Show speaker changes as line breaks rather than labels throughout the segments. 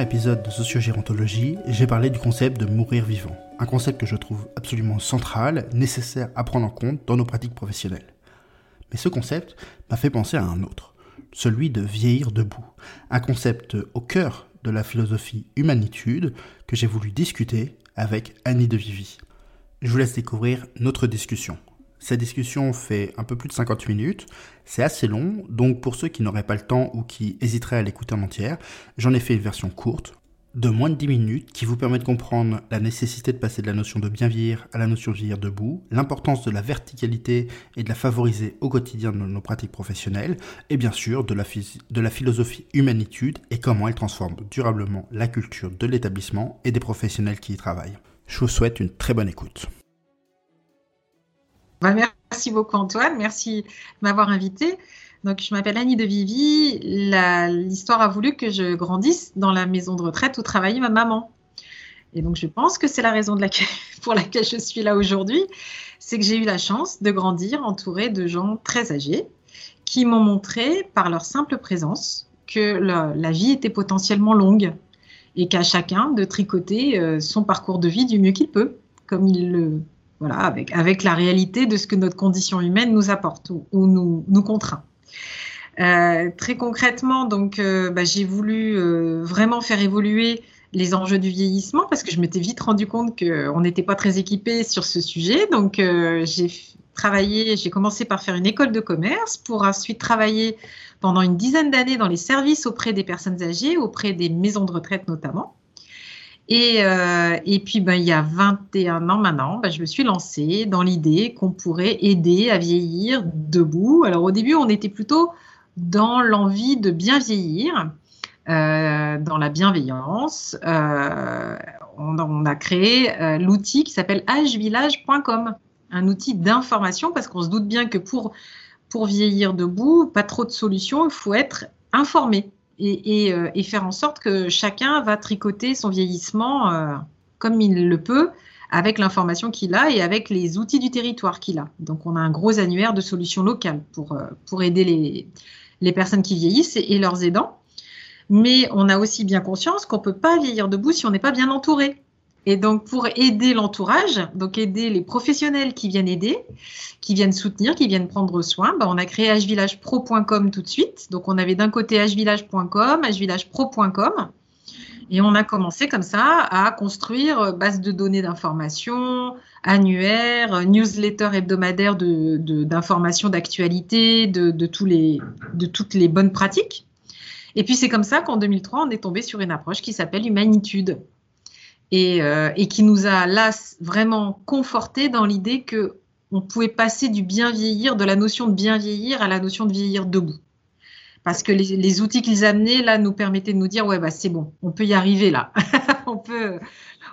épisode de Sociogérontologie, j'ai parlé du concept de mourir vivant, un concept que je trouve absolument central, nécessaire à prendre en compte dans nos pratiques professionnelles. Mais ce concept m'a fait penser à un autre, celui de vieillir debout, un concept au cœur de la philosophie humanitude que j'ai voulu discuter avec Annie de Vivi. Je vous laisse découvrir notre discussion. Cette discussion fait un peu plus de 50 minutes, c'est assez long, donc pour ceux qui n'auraient pas le temps ou qui hésiteraient à l'écouter en entière, j'en ai fait une version courte, de moins de 10 minutes, qui vous permet de comprendre la nécessité de passer de la notion de bien vieillir à la notion de vieillir debout, l'importance de la verticalité et de la favoriser au quotidien dans nos pratiques professionnelles, et bien sûr de la, de la philosophie humanitude et comment elle transforme durablement la culture de l'établissement et des professionnels qui y travaillent. Je vous souhaite une très bonne écoute.
Bah, merci beaucoup Antoine, merci de m'avoir invité. Donc, je m'appelle Annie de Vivi. L'histoire a voulu que je grandisse dans la maison de retraite où travaillait ma maman. Et donc, je pense que c'est la raison pour laquelle je suis là aujourd'hui. C'est que j'ai eu la chance de grandir entourée de gens très âgés qui m'ont montré par leur simple présence que la, vie était potentiellement longue et qu'à chacun de tricoter euh, son parcours de vie du mieux qu'il peut, comme il le voilà, avec, avec la réalité de ce que notre condition humaine nous apporte ou, nous, nous contraint. Euh, très concrètement, donc, euh, bah, j'ai voulu euh, vraiment faire évoluer les enjeux du vieillissement parce que je m'étais vite rendu compte qu'on n'était pas très équipé sur ce sujet. Donc, j'ai travaillé, j'ai commencé par faire une école de commerce pour ensuite travailler pendant une dizaine d'années dans les services auprès des personnes âgées, auprès des maisons de retraite notamment. Et, euh, et puis, ben, il y a 21 ans maintenant, ben, je me suis lancée dans l'idée qu'on pourrait aider à vieillir debout. Alors, au début, on était plutôt dans l'envie de bien vieillir, euh, dans la bienveillance. Euh, on, a créé l'outil qui s'appelle agevillage.com, un outil d'information, parce qu'on se doute bien que pour, pour vieillir debout, pas trop de solutions, il faut être informé. Euh, et, faire en sorte que chacun va tricoter son vieillissement euh, comme il le peut avec l'information qu'il a et avec les outils du territoire qu'il a. Donc on a un gros annuaire de solutions locales pour, euh, pour aider les, les personnes qui vieillissent et, leurs aidants. Mais on a aussi bien conscience qu'on ne peut pas vieillir debout si on n'est pas bien entouré. Et donc, pour aider l'entourage, donc aider les professionnels qui viennent aider, qui viennent soutenir, qui viennent prendre soin, bah, on a créé hvillagepro.com tout de suite. Donc, on avait d'un côté hvillage.com, hvillagepro.com. Et on a commencé comme ça à construire euh, base de données d'information, annuaire, euh, newsletter hebdomadaire d'informations de, d'actualité, de, de, de toutes les bonnes pratiques. Et puis c'est comme ça qu'en 2003, on est tombé sur une approche qui s'appelle Humanitude et, euh, et, qui nous a là vraiment conforté dans l'idée que on pouvait passer du bien vieillir, de la notion de bien vieillir à la notion de vieillir debout. Parce que les, les outils qu'ils amenaient là nous permettaient de nous dire ouais bah c'est bon, on peut y arriver là, on peut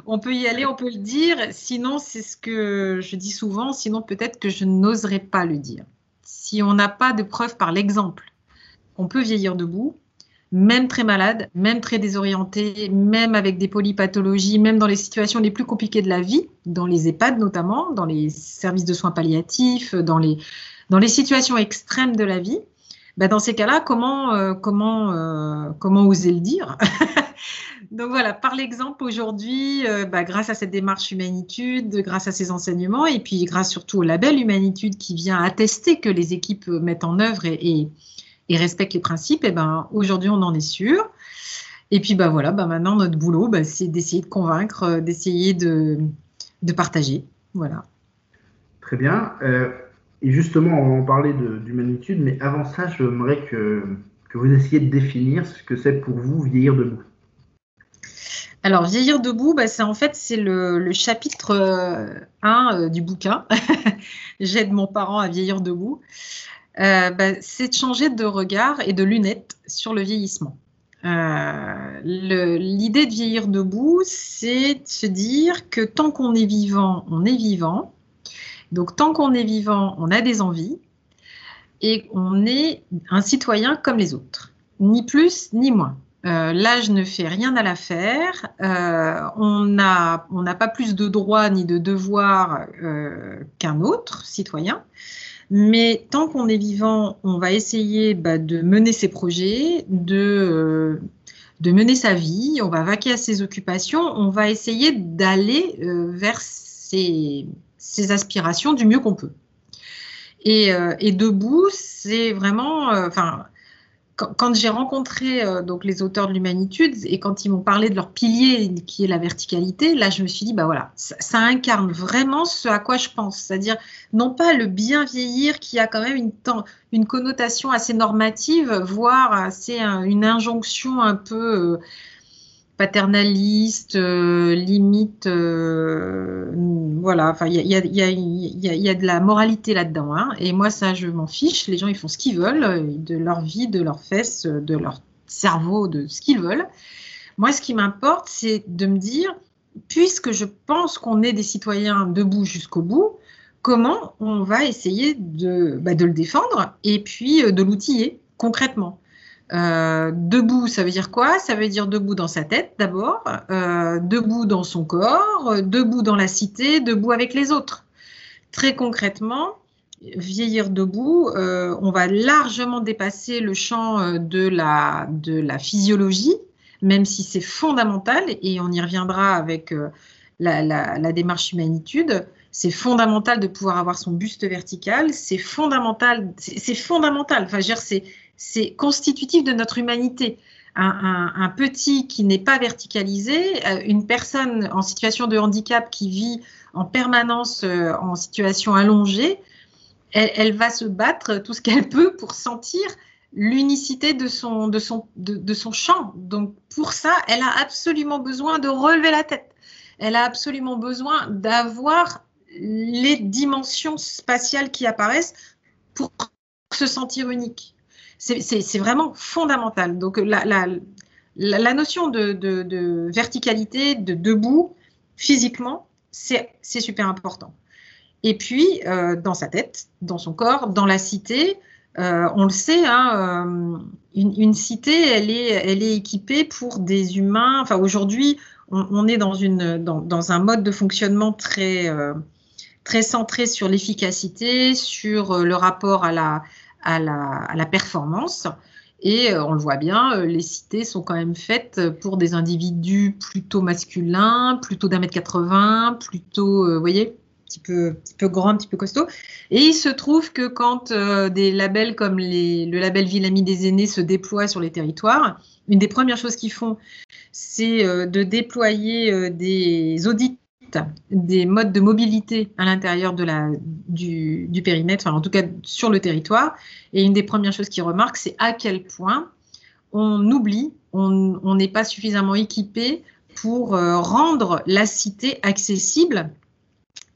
on peut y aller, on peut le dire. Sinon c'est ce que je dis souvent, sinon peut-être que je n'oserais pas le dire. Si on n'a pas de preuve par l'exemple, on peut vieillir debout, même très malade, même très désorienté, même avec des polypathologies, même dans les situations les plus compliquées de la vie, dans les EHPAD notamment, dans les services de soins palliatifs, dans les, dans les situations extrêmes de la vie, bah dans ces cas-là, comment, euh, comment, euh, comment oser le dire? Donc voilà, par l'exemple aujourd'hui, euh, bah, grâce à cette démarche Humanitude, grâce à ces enseignements, et puis grâce surtout au label Humanitude qui vient attester que les équipes mettent en œuvre et et respecte les principes, et ben aujourd'hui on en est sûr. Et puis bah voilà, bah maintenant notre boulot, bah, c'est d'essayer de convaincre, euh, d'essayer de, de, partager. Voilà.
Très bien. Euh, et justement, on va en parler d'humanitude, mais avant ça, j'aimerais que, que vous essayiez de définir ce que c'est pour vous vieillir debout.
Alors, vieillir debout, bah, c'est en fait c'est le, le, chapitre 1 euh, du bouquin. J'aide mon parent à vieillir debout. Euh, bah, c'est de changer de regard et de lunettes sur le vieillissement. Euh, l'idée de vieillir debout, c'est de se dire que tant qu'on est vivant, on est vivant. Donc tant qu'on est vivant, on a des envies et on est un citoyen comme les autres, ni plus ni moins. Euh, L'âge ne fait rien à l'affaire. On n'a pas plus de droits ni de devoirs qu'un autre citoyen. Mais tant qu'on est vivant, on va essayer bah, de mener ses projets, de, euh, de mener sa vie, on va vaquer à ses occupations, on va essayer d'aller euh, vers ses, aspirations du mieux qu'on peut. Et, et debout, c'est vraiment, enfin, quand, j'ai rencontré euh, donc les auteurs de l'humanitude et quand ils m'ont parlé de leur pilier qui est la verticalité, là je me suis dit bah voilà, ça, incarne vraiment ce à quoi je pense, c'est-à-dire non pas le bien vieillir qui a quand même une, connotation assez normative, voire assez une injonction un peu euh, paternaliste, euh, limite, euh, voilà, enfin, il y a, y, a, y a, de la moralité là-dedans. Hein. et moi, ça, je m'en fiche. Les gens, ils font ce qu'ils veulent, euh, de leur vie, de leurs fesses, de leur cerveau, de ce qu'ils veulent. Moi, ce qui m'importe, c'est de me dire, puisque je pense qu'on est des citoyens debout jusqu'au bout, comment on va essayer de, bah, de le défendre et puis de l'outiller concrètement. Euh, debout, ça veut dire quoi? Ça veut dire debout dans sa tête d'abord, euh, debout dans son corps, debout dans la cité, debout avec les autres. Très concrètement, vieillir debout, euh, on va largement dépasser le champ de la, physiologie, même si c'est fondamental, et on y reviendra avec la, démarche humanitude. C'est fondamental de pouvoir avoir son buste vertical. C'est fondamental. C'est fondamental. Enfin, c'est c'est constitutif de notre humanité. Un, petit qui n'est pas verticalisé, euh, une personne en situation de handicap qui vit en permanence euh, en situation allongée, elle, va se battre tout ce qu'elle peut pour sentir l'unicité de son, de, son, de, son champ. Donc pour ça, elle a absolument besoin de relever la tête. Elle a absolument besoin d'avoir les dimensions spatiales qui apparaissent pour se sentir unique. C'est vraiment fondamental. Donc la, notion de, verticalité, de debout, physiquement, c'est super important. Et puis, euh, dans sa tête, dans son corps, dans la cité, euh, on le sait, hein, euh, une, cité, elle est, équipée pour des humains. Enfin, aujourd'hui, on, est dans, dans, un mode de fonctionnement très, très centré sur l'efficacité, sur le rapport à la, à la, performance. Et euh, on le voit bien, euh, les cités sont quand même faites pour des individus plutôt masculins, plutôt d'un mètre 80, plutôt, euh, vous voyez, un petit peu, petit grand, un petit peu costaud. Et il se trouve que quand des labels comme le label Ville Amie des aînés se déploient sur les territoires, une des premières choses qu'ils font, c'est de déployer des audits des modes de mobilité à l'intérieur du, périmètre, en tout cas sur le territoire. Et une des premières choses qu'ils remarquent, c'est à quel point on oublie, on n'est pas suffisamment équipé pour euh, rendre la cité accessible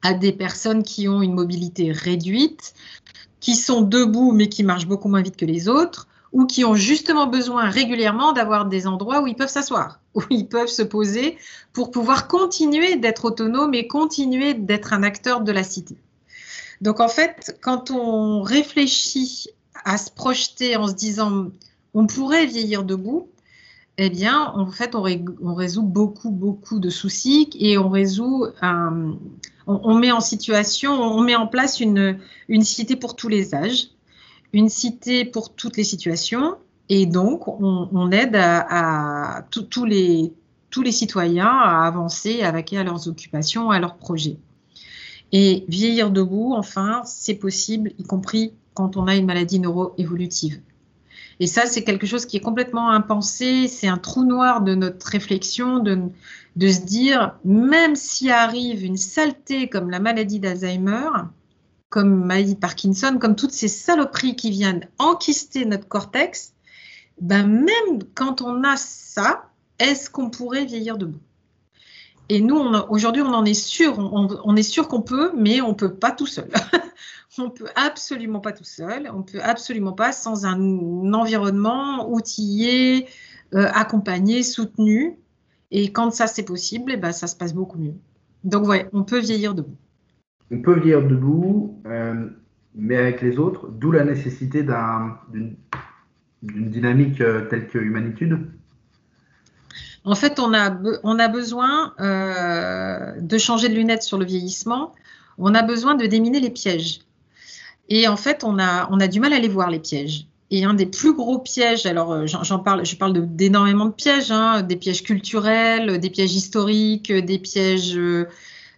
à des personnes qui ont une mobilité réduite, qui sont debout mais qui marchent beaucoup moins vite que les autres, ou qui ont justement besoin régulièrement d'avoir des endroits où ils peuvent s'asseoir, où ils peuvent se poser pour pouvoir continuer d'être autonomes et continuer d'être un acteur de la cité. Donc en fait, quand on réfléchit à se projeter en se disant on pourrait vieillir debout, eh bien, en fait, on, résout beaucoup, beaucoup de soucis et on résout, on, met en situation, on met en place une, une cité pour tous les âges une cité pour toutes les situations. Et donc, on, aide à, tous, les, citoyens à avancer, à vaquer à leurs occupations, à leurs projets. Et vieillir debout, enfin, c'est possible, y compris quand on a une maladie neuroévolutive. Et ça, c'est quelque chose qui est complètement impensé, c'est un trou noir de notre réflexion, de, de se dire, même s'il arrive une saleté comme la maladie d'Alzheimer, comme maladie Parkinson, comme toutes ces saloperies qui viennent enquister notre cortex, ben même quand on a ça, est-ce qu'on pourrait vieillir debout? Et nous, aujourd'hui, on en est sûr, on, est sûr qu'on peut, mais on peut pas tout seul. on peut absolument pas tout seul, on peut absolument pas sans un environnement outillé, euh, accompagné, soutenu. Et quand ça c'est possible, eh ben, ça se passe beaucoup mieux. Donc ouais, on peut vieillir debout
on peut vieillir debout, euh, mais avec les autres, d'où la nécessité d'une dynamique euh, telle que Humanitude
En fait, on a, besoin euh, de changer de lunettes sur le vieillissement. On a besoin de déminer les pièges. Et en fait, on a, du mal à les voir, les pièges. Et un des plus gros pièges, alors je parle d'énormément de, pièges, hein, des pièges culturels, des pièges historiques, des pièges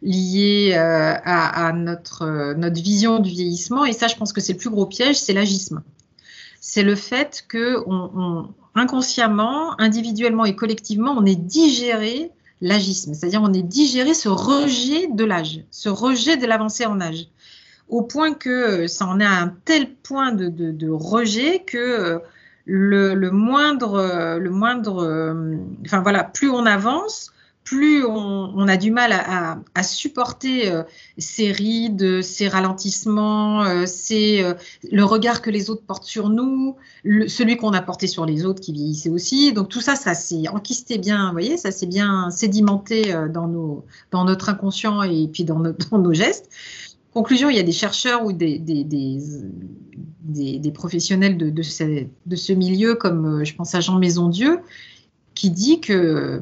euh, liés euh, à, notre, notre vision du vieillissement. Et ça, je pense que c'est le plus gros piège, c'est l'agisme. C'est le fait que on, inconsciemment, individuellement et collectivement, on est digéré l'agisme, c'est-à-dire on est digéré ce rejet de l'âge, ce rejet de l'avancée en âge au point que ça en est à un tel point de, rejet que euh, le, moindre, le moindre, euh, enfin voilà, plus on avance, plus on, a du mal à, supporter euh, ces rides, ces ralentissements, c'est le regard que les autres portent sur nous, celui qu'on a porté sur les autres qui vieillissaient aussi. Donc tout ça, ça s'est enquisté bien, vous voyez, ça s'est bien sédimenté dans, nos, dans notre inconscient et puis dans, nos gestes. Conclusion, il y a des chercheurs ou des, des, professionnels de, de, ce, milieu, comme euh, je pense à Jean Maisondieu, qui dit que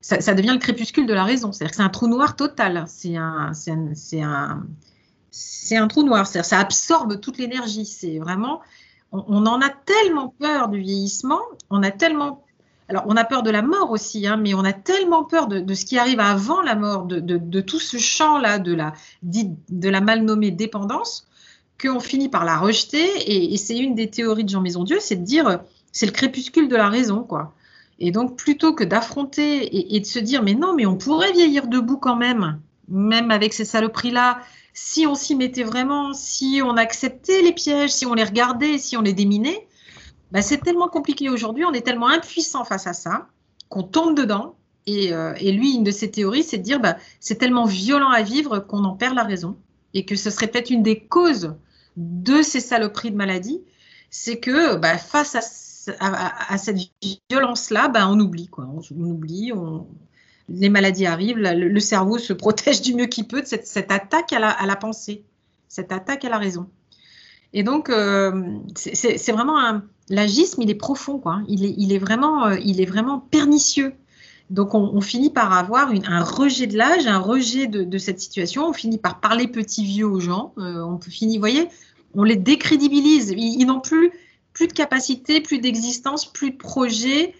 ça, devient le crépuscule de la raison. C'est-à-dire que c'est un trou noir total. C'est un, trou noir. C'est-à-dire ça absorbe toute l'énergie. C'est vraiment. on, en a tellement peur du vieillissement, on a tellement alors, on a peur de la mort aussi, hein, mais on a tellement peur de, ce qui arrive avant la mort, de, tout ce champ-là de la, de mal nommée dépendance, qu'on finit par la rejeter. Et, c'est une des théories de Jean Maisondieu, c'est de dire, c'est le crépuscule de la raison, quoi. Et donc, plutôt que d'affronter et, de se dire, mais non, mais on pourrait vieillir debout quand même, même avec ces saloperies-là, si on s'y mettait vraiment, si on acceptait les pièges, si on les regardait, si on les déminait, bah, c'est tellement compliqué aujourd'hui, on est tellement impuissant face à ça qu'on tombe dedans. Et, euh, lui, une de ses théories, c'est de dire bah, c'est tellement violent à vivre qu'on en perd la raison et que ce serait peut-être une des causes de ces saloperies de maladie, c'est que bah, face à, cette violence-là, on oublie. Quoi. On, oublie, les maladies arrivent, le, cerveau se protège du mieux qu'il peut de cette, attaque à la pensée, cette attaque à la raison. Et donc, euh, c'est vraiment un. L'agisme, il est profond, quoi. Il est, vraiment, euh, il est vraiment pernicieux. Donc, on, finit par avoir un rejet de l'âge, un rejet de, cette situation. On finit par parler petit vieux aux gens. Euh, on finir, vous voyez, on les décrédibilise. Ils, n'ont plus, plus de capacité, plus d'existence, plus de projet.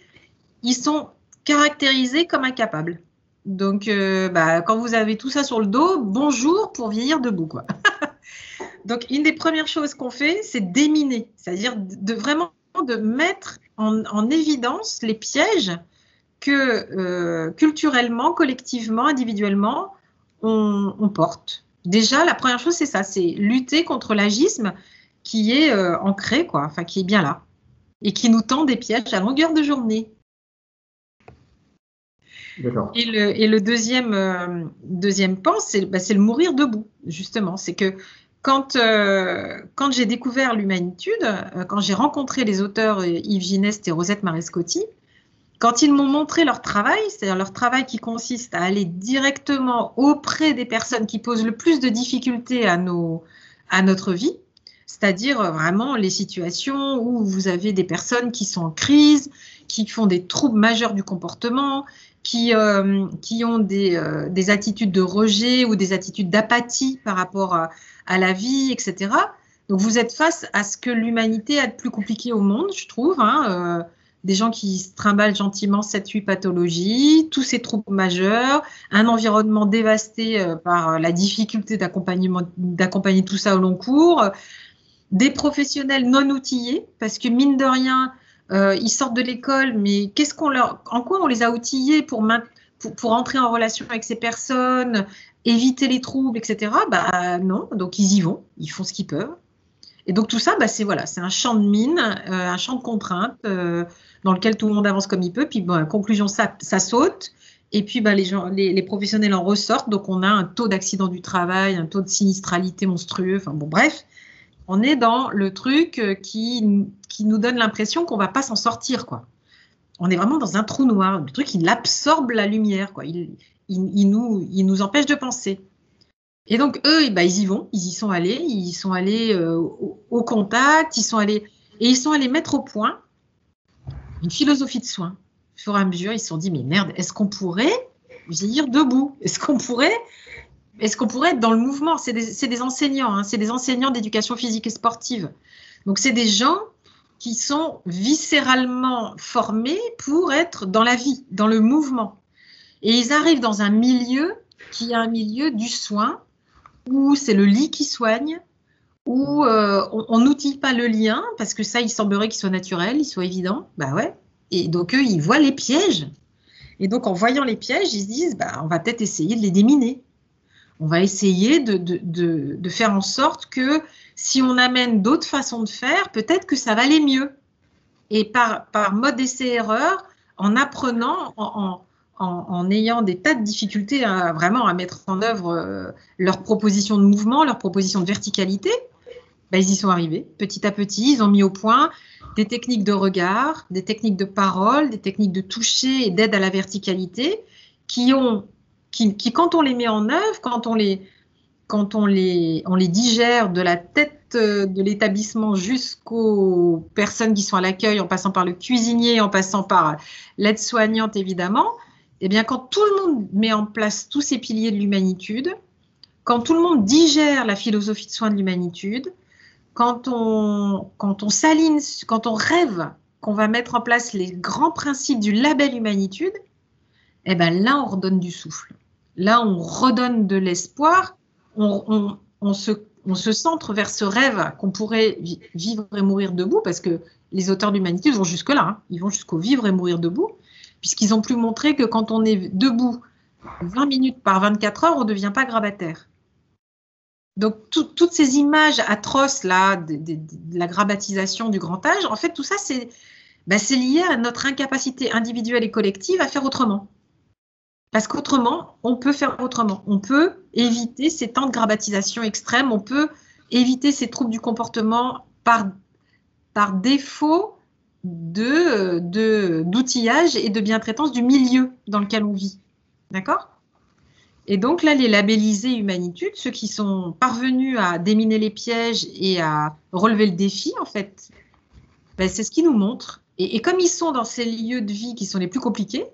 Ils sont caractérisés comme incapables. Donc, bah, quand vous avez tout ça sur le dos, bonjour pour vieillir debout, quoi. Donc, une des premières choses qu'on fait, c'est déminer, c'est-à-dire de vraiment de mettre en, évidence les pièges que euh, culturellement, collectivement, individuellement, on, porte. Déjà, la première chose, c'est ça, c'est lutter contre l'agisme qui est euh, ancré, quoi, enfin qui est bien là, et qui nous tend des pièges à longueur de journée. Et le, et le, deuxième, euh, deuxième pan, bah, c'est le mourir debout, justement. C'est que quand, euh, quand j'ai découvert l'humanitude, euh, quand j'ai rencontré les auteurs euh, Yves Gineste et Rosette Marescotti, quand ils m'ont montré leur travail, c'est-à-dire leur travail qui consiste à aller directement auprès des personnes qui posent le plus de difficultés à, nos, à notre vie, c'est-à-dire vraiment les situations où vous avez des personnes qui sont en crise, qui font des troubles majeurs du comportement, qui, qui ont des, des, attitudes de rejet ou des attitudes d'apathie par rapport à, la vie, etc. Donc vous êtes face à ce que l'humanité a de plus compliqué au monde, je trouve. Hein, euh, des gens qui se trimballent gentiment 7-8 pathologies, tous ces troubles majeurs, un environnement dévasté euh, par la difficulté d'accompagner tout ça au long cours, des professionnels non outillés, parce que mine de rien, euh, ils sortent de l'école, mais qu'est-ce qu'on leur, en quoi on les a outillés pour, pour, entrer en relation avec ces personnes, éviter les troubles, etc. Bah non, donc ils y vont, ils font ce qu'ils peuvent. Et donc tout ça, bah, c'est voilà, c'est un champ de mine, euh, un champ de contraintes euh, dans lequel tout le monde avance comme il peut. Puis bon, conclusion, ça, ça saute. Et puis bah, les, gens, les, professionnels en ressortent. Donc on a un taux d'accident du travail, un taux de sinistralité monstrueux. Enfin bon, bref, on est dans le truc euh, qui, qui nous donne l'impression qu'on va pas s'en sortir, quoi. On est vraiment dans un trou noir, le truc il absorbe la lumière, quoi. Il, ils, nous, ils nous empêchent de penser. Et donc, eux, bah, ils y vont, ils y sont allés, ils sont allés euh, au, contact, ils sont allés, et ils sont allés mettre au point une philosophie de soins. Au fur et à mesure, ils se sont dit, mais merde, est-ce qu'on pourrait vieillir debout? Est-ce qu'on pourrait, est qu'on pourrait être dans le mouvement? C'est des, des, enseignants, hein, c'est des enseignants d'éducation physique et sportive. Donc, c'est des gens qui sont viscéralement formés pour être dans la vie, dans le mouvement. Et ils arrivent dans un milieu qui est un milieu du soin, où c'est le lit qui soigne, où euh, on n'outille pas le lien, parce que ça, il semblerait qu'il soit naturel, il soit évident. Bah ouais. Et donc, eux, ils voient les pièges. Et donc, en voyant les pièges, ils se disent, bah, on va peut-être essayer de les déminer. On va essayer de, faire en sorte que si on amène d'autres façons de faire, peut-être que ça va aller mieux. Et par, mode essai-erreur, en apprenant, en, ayant des tas de difficultés vraiment à mettre en œuvre euh, leurs propositions de mouvement, leurs propositions de verticalité, bah, ils y sont arrivés. Petit à petit, ils ont mis au point des techniques de regard, des techniques de parole, des techniques de toucher et d'aide à la verticalité qui ont, qui, quand on les met en œuvre, quand on les, quand on les, on les digère de la tête euh, de l'établissement jusqu'aux personnes qui sont à l'accueil, en passant par le cuisinier, en passant par l'aide-soignante évidemment, eh bien, quand tout le monde met en place tous ces piliers de l'humanitude, quand tout le monde digère la philosophie de soins de l'humanitude, quand on, quand on s'aligne, quand on rêve qu'on va mettre en place les grands principes du label humanitude, eh ben là, on redonne du souffle. Là, on redonne de l'espoir. On, se, centre vers ce rêve qu'on pourrait vivre et mourir debout, parce que les auteurs d'humanitude vont jusque-là. Hein. Ils vont jusqu'au vivre et mourir debout puisqu'ils ont pu montrer que quand on est debout 20 minutes par 24 heures, on ne devient pas grabataire. Donc toutes ces images atroces là, de, la grabatisation du grand âge, en fait tout ça c'est lié à notre incapacité individuelle et collective à faire autrement. Parce qu'autrement, on peut faire autrement. On peut éviter ces temps de grabatisation extrême, on peut éviter ces troubles du comportement par, par défaut de d'outillage et de bientraitance du milieu dans lequel on vit. D'accord? Et donc là, les labellisés humanitudes, ceux qui sont parvenus à déminer les pièges et à relever le défi, en fait, ben, c'est ce qui nous montre. Et, comme ils sont dans ces lieux de vie qui sont les plus compliqués,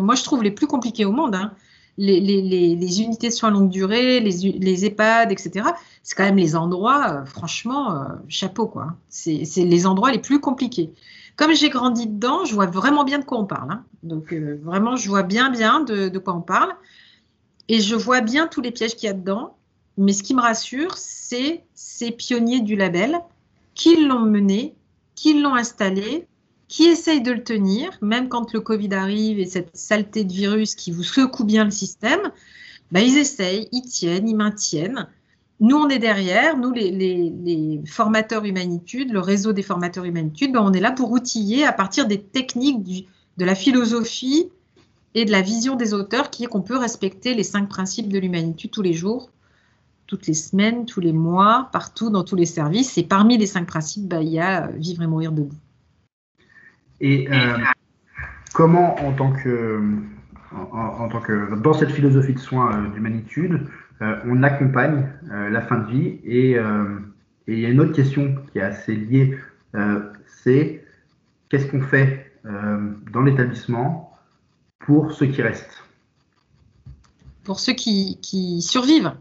moi je trouve les plus compliqués au monde, hein, les, unités de soins longue durée, les, EHPAD, etc., c'est quand même les endroits, euh, franchement, euh, chapeau, quoi. C'est les endroits les plus compliqués. Comme j'ai grandi dedans, je vois vraiment bien de quoi on parle. Hein. Donc, euh, vraiment, je vois bien, bien de, quoi on parle. Et je vois bien tous les pièges qu'il y a dedans. Mais ce qui me rassure, c'est ces pionniers du label qui l'ont mené, qui l'ont installé, qui essayent de le tenir, même quand le Covid arrive et cette saleté de virus qui vous secoue bien le système, bah, ils essayent, ils tiennent, ils maintiennent. Nous, on est derrière, nous, les, formateurs humanitudes, le réseau des formateurs humanitudes, bah, on est là pour outiller à partir des techniques de la philosophie et de la vision des auteurs qui est qu'on peut respecter les cinq principes de l'humanitude tous les jours, toutes les semaines, tous les mois, partout, dans tous les services. Et parmi les cinq principes, bah, il y a euh, vivre et mourir debout.
Et euh, comment, en tant que, en, tant que, dans cette philosophie de soins euh, d'humanitude, euh, on accompagne la fin de vie et, il y a une autre question qui est assez liée, c'est qu'est-ce qu'on fait dans l'établissement pour ceux qui restent?
Pour ceux qui, qui survivent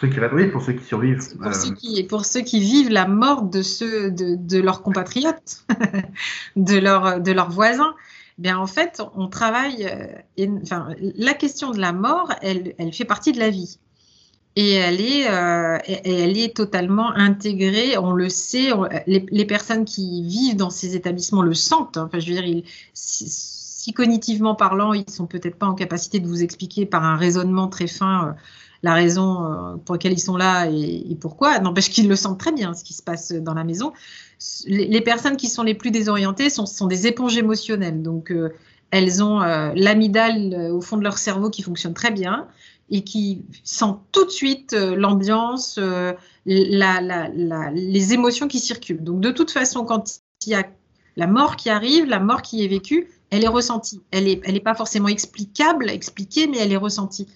ceux qui oui, pour ceux qui survivent.
Pour, ceux euh, qui, pour ceux qui vivent la mort de, ceux, de, de leurs compatriotes, de, leur, de leurs voisins. Bien, en fait, on travaille. Euh, enfin, la question de la mort, elle, elle fait partie de la vie. Et elle est, euh, elle est totalement intégrée, on le sait, les, les, personnes qui vivent dans ces établissements le sentent. Enfin, je veux dire, ils, si, si, cognitivement parlant, ils sont peut-être pas en capacité de vous expliquer par un raisonnement très fin euh, la raison euh, pour laquelle ils sont là et, pourquoi. N'empêche qu'ils le sentent très bien, ce qui se passe dans la maison. Les, personnes qui sont les plus désorientées sont, sont des éponges émotionnelles. Donc, euh, elles ont euh, l'amidale au fond de leur cerveau qui fonctionne très bien et qui sent tout de suite l'ambiance, les émotions qui circulent. Donc, de toute façon, quand il y a la mort qui arrive, la mort qui est vécue, elle est ressentie. Elle n'est elle pas forcément explicable, expliquée, mais elle est ressentie.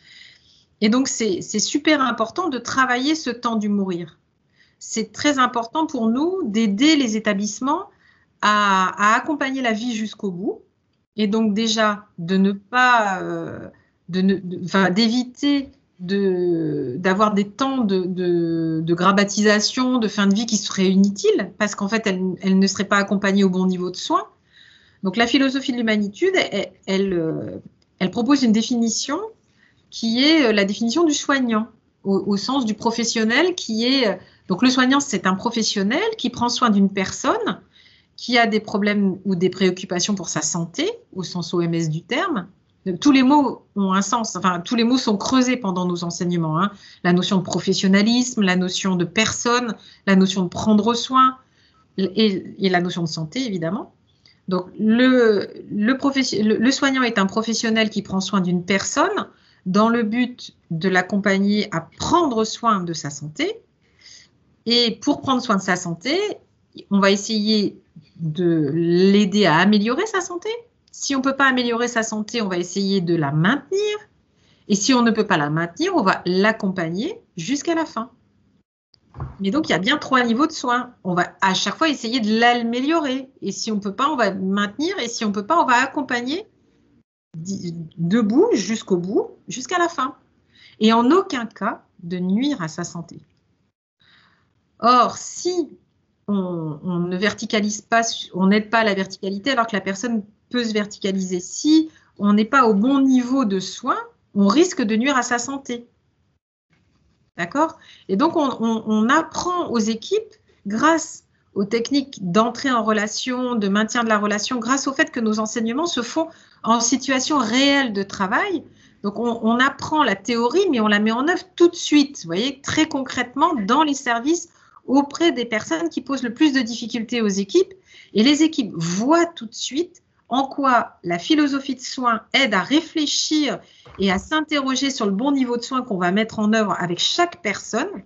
Et donc, c'est super important de travailler ce temps du mourir. C'est très important pour nous d'aider les établissements à, accompagner la vie jusqu'au bout. Et donc, déjà, de ne pas, euh, d'éviter d'avoir des temps de, de, grabatisation, de fin de vie qui seraient inutiles, parce qu'en fait, elle, elle, ne serait pas accompagnée au bon niveau de soins. Donc la philosophie de l'humanitude, elle, elle, euh, elle, propose une définition qui est euh, la définition du soignant, au, sens du professionnel qui est... Euh, donc le soignant, c'est un professionnel qui prend soin d'une personne qui a des problèmes ou des préoccupations pour sa santé, au sens OMS du terme, tous les mots ont un sens, enfin tous les mots sont creusés pendant nos enseignements. Hein. La notion de professionnalisme, la notion de personne, la notion de prendre soin et, la notion de santé évidemment. Donc le, soignant est un professionnel qui prend soin d'une personne dans le but de l'accompagner à prendre soin de sa santé. Et pour prendre soin de sa santé, on va essayer de l'aider à améliorer sa santé, si on ne peut pas améliorer sa santé, on va essayer de la maintenir. Et si on ne peut pas la maintenir, on va l'accompagner jusqu'à la fin. Mais donc, il y a bien trois niveaux de soins. On va à chaque fois essayer de l'améliorer. Et si on ne peut pas, on va maintenir. Et si on ne peut pas, on va accompagner debout jusqu'au bout, jusqu'à la fin. Et en aucun cas de nuire à sa santé. Or, si on, ne verticalise pas, on n'aide pas à la verticalité alors que la personne peut se verticaliser. Si on n'est pas au bon niveau de soins, on risque de nuire à sa santé. D'accord? Et donc, on, apprend aux équipes, grâce aux techniques d'entrée en relation, de maintien de la relation, grâce au fait que nos enseignements se font en situation réelle de travail. Donc, on, apprend la théorie, mais on la met en œuvre tout de suite, vous voyez, très concrètement dans les services auprès des personnes qui posent le plus de difficultés aux équipes. Et les équipes voient tout de suite en quoi la philosophie de soins aide à réfléchir et à s'interroger sur le bon niveau de soins qu'on va mettre en œuvre avec chaque personne.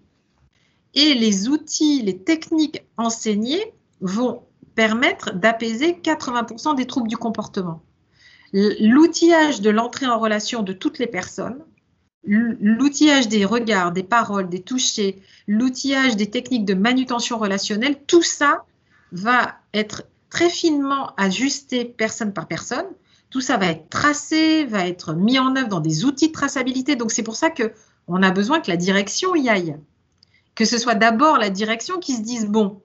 Et les outils, les techniques enseignées vont permettre d'apaiser 80% des troubles du comportement. L'outillage de l'entrée en relation de toutes les personnes, l'outillage des regards, des paroles, des touchés, l'outillage des techniques de manutention relationnelle, tout ça va être très finement ajusté personne par personne. Tout ça va être tracé, va être mis en œuvre dans des outils de traçabilité. Donc c'est pour ça que on a besoin que la direction y aille. Que ce soit d'abord la direction qui se dise bon,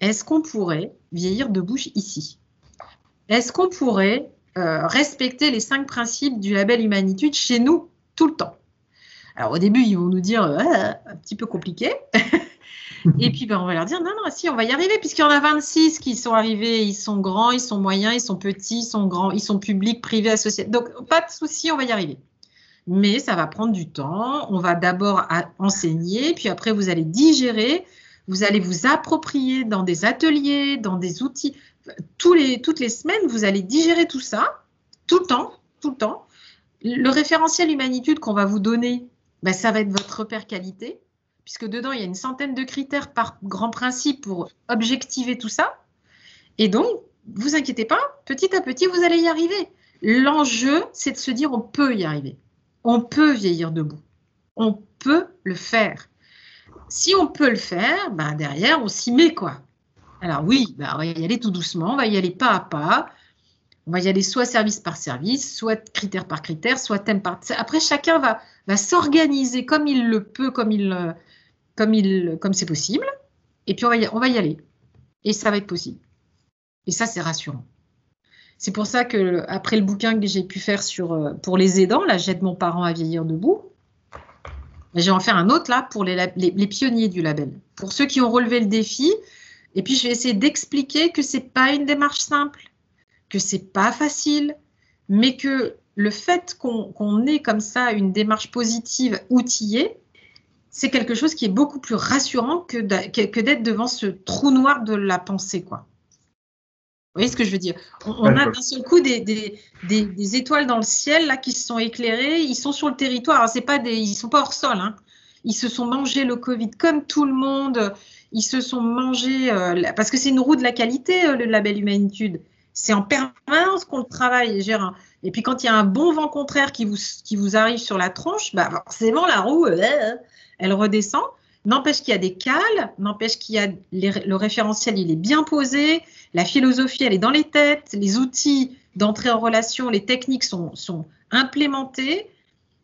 est-ce qu'on pourrait vieillir de bouche ici? Est-ce qu'on pourrait euh, respecter les cinq principes du label Humanitude chez nous tout le temps Alors au début, ils vont nous dire euh, un petit peu compliqué. Et puis, ben, on va leur dire, non, non, si, on va y arriver, puisqu'il y en a 26 qui sont arrivés, ils sont grands, ils sont moyens, ils sont petits, ils sont grands, ils sont publics, privés, associés. Donc, pas de souci, on va y arriver. Mais ça va prendre du temps. On va d'abord enseigner, puis après, vous allez digérer, vous allez vous approprier dans des ateliers, dans des outils. Toutes les semaines, vous allez digérer tout ça, tout le temps, tout le temps. Le référentiel humanitude qu'on va vous donner, ben, ça va être votre repère qualité puisque dedans, il y a une centaine de critères par grand principe pour objectiver tout ça. Et donc, vous inquiétez pas, petit à petit, vous allez y arriver. L'enjeu, c'est de se dire, on peut y arriver. On peut vieillir debout. On peut le faire. Si on peut le faire, ben derrière, on s'y met, quoi. Alors oui, ben on va y aller tout doucement, on va y aller pas à pas. On va y aller soit service par service, soit critère par critère, soit thème par... Après, chacun va, va s'organiser comme il le peut, comme il, comme il, comme c'est possible, et puis on va, y, on va y aller. Et ça va être possible. Et ça, c'est rassurant. C'est pour ça que après le bouquin que j'ai pu faire sur euh, pour les aidants, là, j'aide mon parent à vieillir debout. J'ai en faire un autre là pour les, les, pionniers du label, pour ceux qui ont relevé le défi. Et puis je vais essayer d'expliquer que c'est pas une démarche simple, que c'est pas facile, mais que le fait qu'on ait comme ça une démarche positive outillée, c'est quelque chose qui est beaucoup plus rassurant que d'être devant ce trou noir de la pensée, quoi. Vous voyez ce que je veux dire? On, a d'un seul coup des, des, étoiles dans le ciel là qui se sont éclairées. Ils sont sur le territoire. Alors pas des, ils sont pas hors sol. Hein. Ils se sont mangés le Covid comme tout le monde. Ils se sont mangés euh, parce que c'est une roue de la qualité euh, le label Humanitude. C'est en permanence qu'on travaille. Et puis quand il y a un bon vent contraire qui vous arrive sur la tronche, bah forcément la roue. Euh, elle redescend. N'empêche qu'il y a des cales, n'empêche qu'il y a le référentiel, il est bien posé, la philosophie, elle est dans les têtes, les outils d'entrée en relation, les techniques sont, sont implémentés.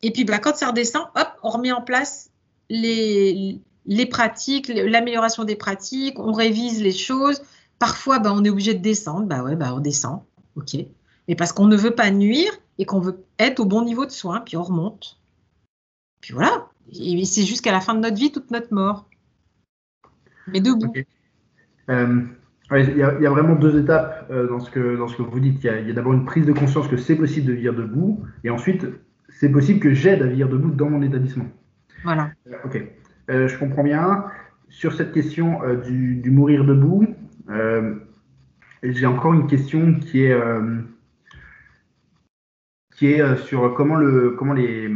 Et puis, bah, quand ça redescend, hop, on remet en place les, les pratiques, l'amélioration des pratiques, on révise les choses. Parfois, bah, on est obligé de descendre. Bah ouais, bah, on descend. OK. Mais parce qu'on ne veut pas nuire et qu'on veut être au bon niveau de soins, puis on remonte. Puis voilà. Et c'est jusqu'à la fin de notre vie, toute notre mort. Mais debout.
Euh, il, y a, vraiment deux étapes euh, dans, ce que, dans ce que vous dites. Il y a, d'abord une prise de conscience que c'est possible de vivre debout, et ensuite, c'est possible que j'aide à vivre debout dans mon établissement.
Voilà.
Euh, ok, je comprends bien. Sur cette question du, du, mourir debout, j'ai encore une question qui est, qui est sur comment, le, comment les,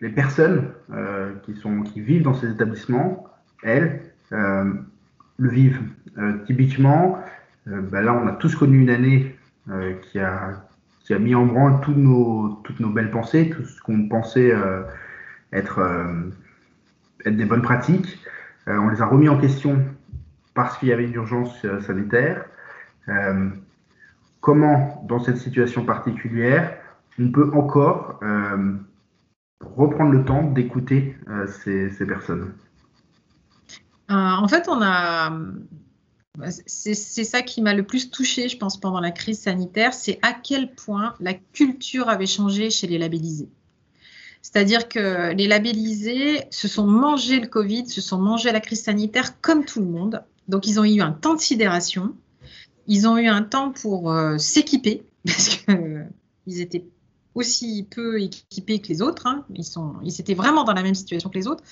les personnes qui, sont, qui vivent dans ces établissements, elles, le vivent. Euh, typiquement, euh, bah là, on a tous connu une année euh, qui, a, qui a mis en branle toutes nos, toutes nos belles pensées, tout ce qu'on pensait être, être des bonnes pratiques. on les a remis en question parce qu'il y avait une urgence sanitaire. comment, dans cette situation particulière, on peut encore reprendre le temps d'écouter ces, ces personnes?
Euh, en fait, on a. C'est ça qui m'a le plus touché, je pense, pendant la crise sanitaire, c'est à quel point la culture avait changé chez les labellisés. C'est-à-dire que les labellisés se sont mangés le Covid, se sont mangés la crise sanitaire comme tout le monde. Donc, ils ont eu un temps de sidération. Ils ont eu un temps pour euh, s'équiper, parce qu'ils étaient aussi peu équipés que les autres. Hein. Ils, étaient vraiment dans la même situation que les autres.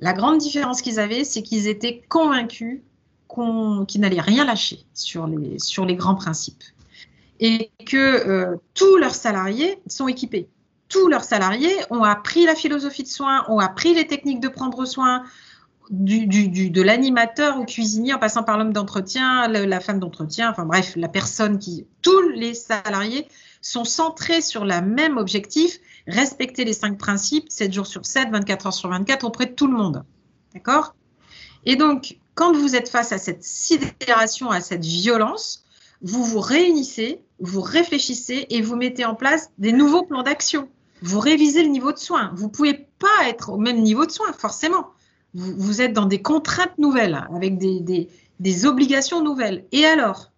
La grande différence qu'ils avaient, c'est qu'ils étaient convaincus qu'ils n'allaient rien lâcher sur les, sur les grands principes. Et que euh, tous leurs salariés sont équipés. Tous leurs salariés ont appris la philosophie de soins, ont appris les techniques de prendre soin, du, de l'animateur au cuisinier en passant par l'homme d'entretien, la femme d'entretien, enfin bref, la personne qui. Tous les salariés sont centrés sur le même objectif respecter les cinq principes 7 jours sur 7, 24 heures sur 24 auprès de tout le monde. D'accord? Et donc, quand vous êtes face à cette sidération, à cette violence, vous vous réunissez, vous réfléchissez et vous mettez en place des nouveaux plans d'action. Vous révisez le niveau de soins. Vous ne pouvez pas être au même niveau de soins, forcément. Vous, êtes dans des contraintes nouvelles, avec des, obligations nouvelles. Et alors?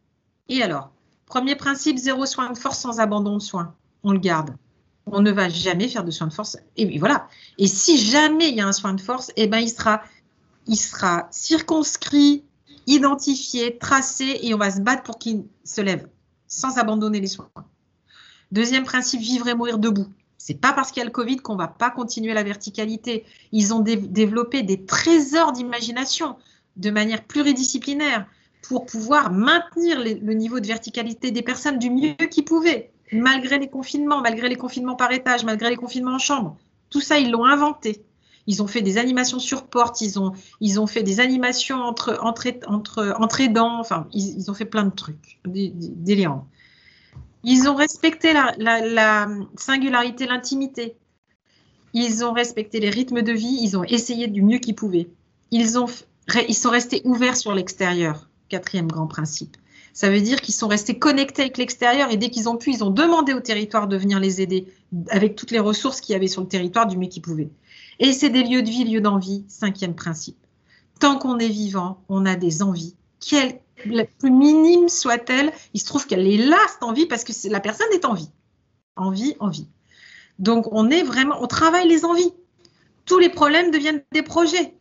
Et alors? Premier principe, zéro soin de force sans abandon de soins. On le garde on ne va jamais faire de soins de force. Et voilà. Et si jamais il y a un soin de force, eh ben, il sera, il sera circonscrit, identifié, tracé, et on va se battre pour qu'il se lève, sans abandonner les soins. Deuxième principe, vivre et mourir debout. C'est pas parce qu'il y a le Covid qu'on va pas continuer la verticalité. Ils ont développé des trésors d'imagination de manière pluridisciplinaire pour pouvoir maintenir le niveau de verticalité des personnes du mieux qu'ils pouvaient malgré les confinements, malgré les confinements par étage, malgré les confinements en chambre. Tout ça, ils l'ont inventé. Ils ont fait des animations sur porte, ils ont, fait des animations entre, entre, entre, entre aidants, enfin, ils, ont fait plein de trucs délirants. Ils ont respecté la, la singularité, l'intimité. Ils ont respecté les rythmes de vie, ils ont essayé du mieux qu'ils pouvaient. Ils, ont, ils sont restés ouverts sur l'extérieur, quatrième grand principe. Ça veut dire qu'ils sont restés connectés avec l'extérieur et dès qu'ils ont pu, ils ont demandé au territoire de venir les aider avec toutes les ressources qu'il y avait sur le territoire du mieux qu'ils pouvaient. Et c'est des lieux de vie, lieux d'envie, cinquième principe. Tant qu'on est vivant, on a des envies. La plus minime soit-elle, il se trouve qu'elle est là, cette envie, parce que la personne est en vie. Envie, envie. Donc on est vraiment, on travaille les envies. Tous les problèmes deviennent des projets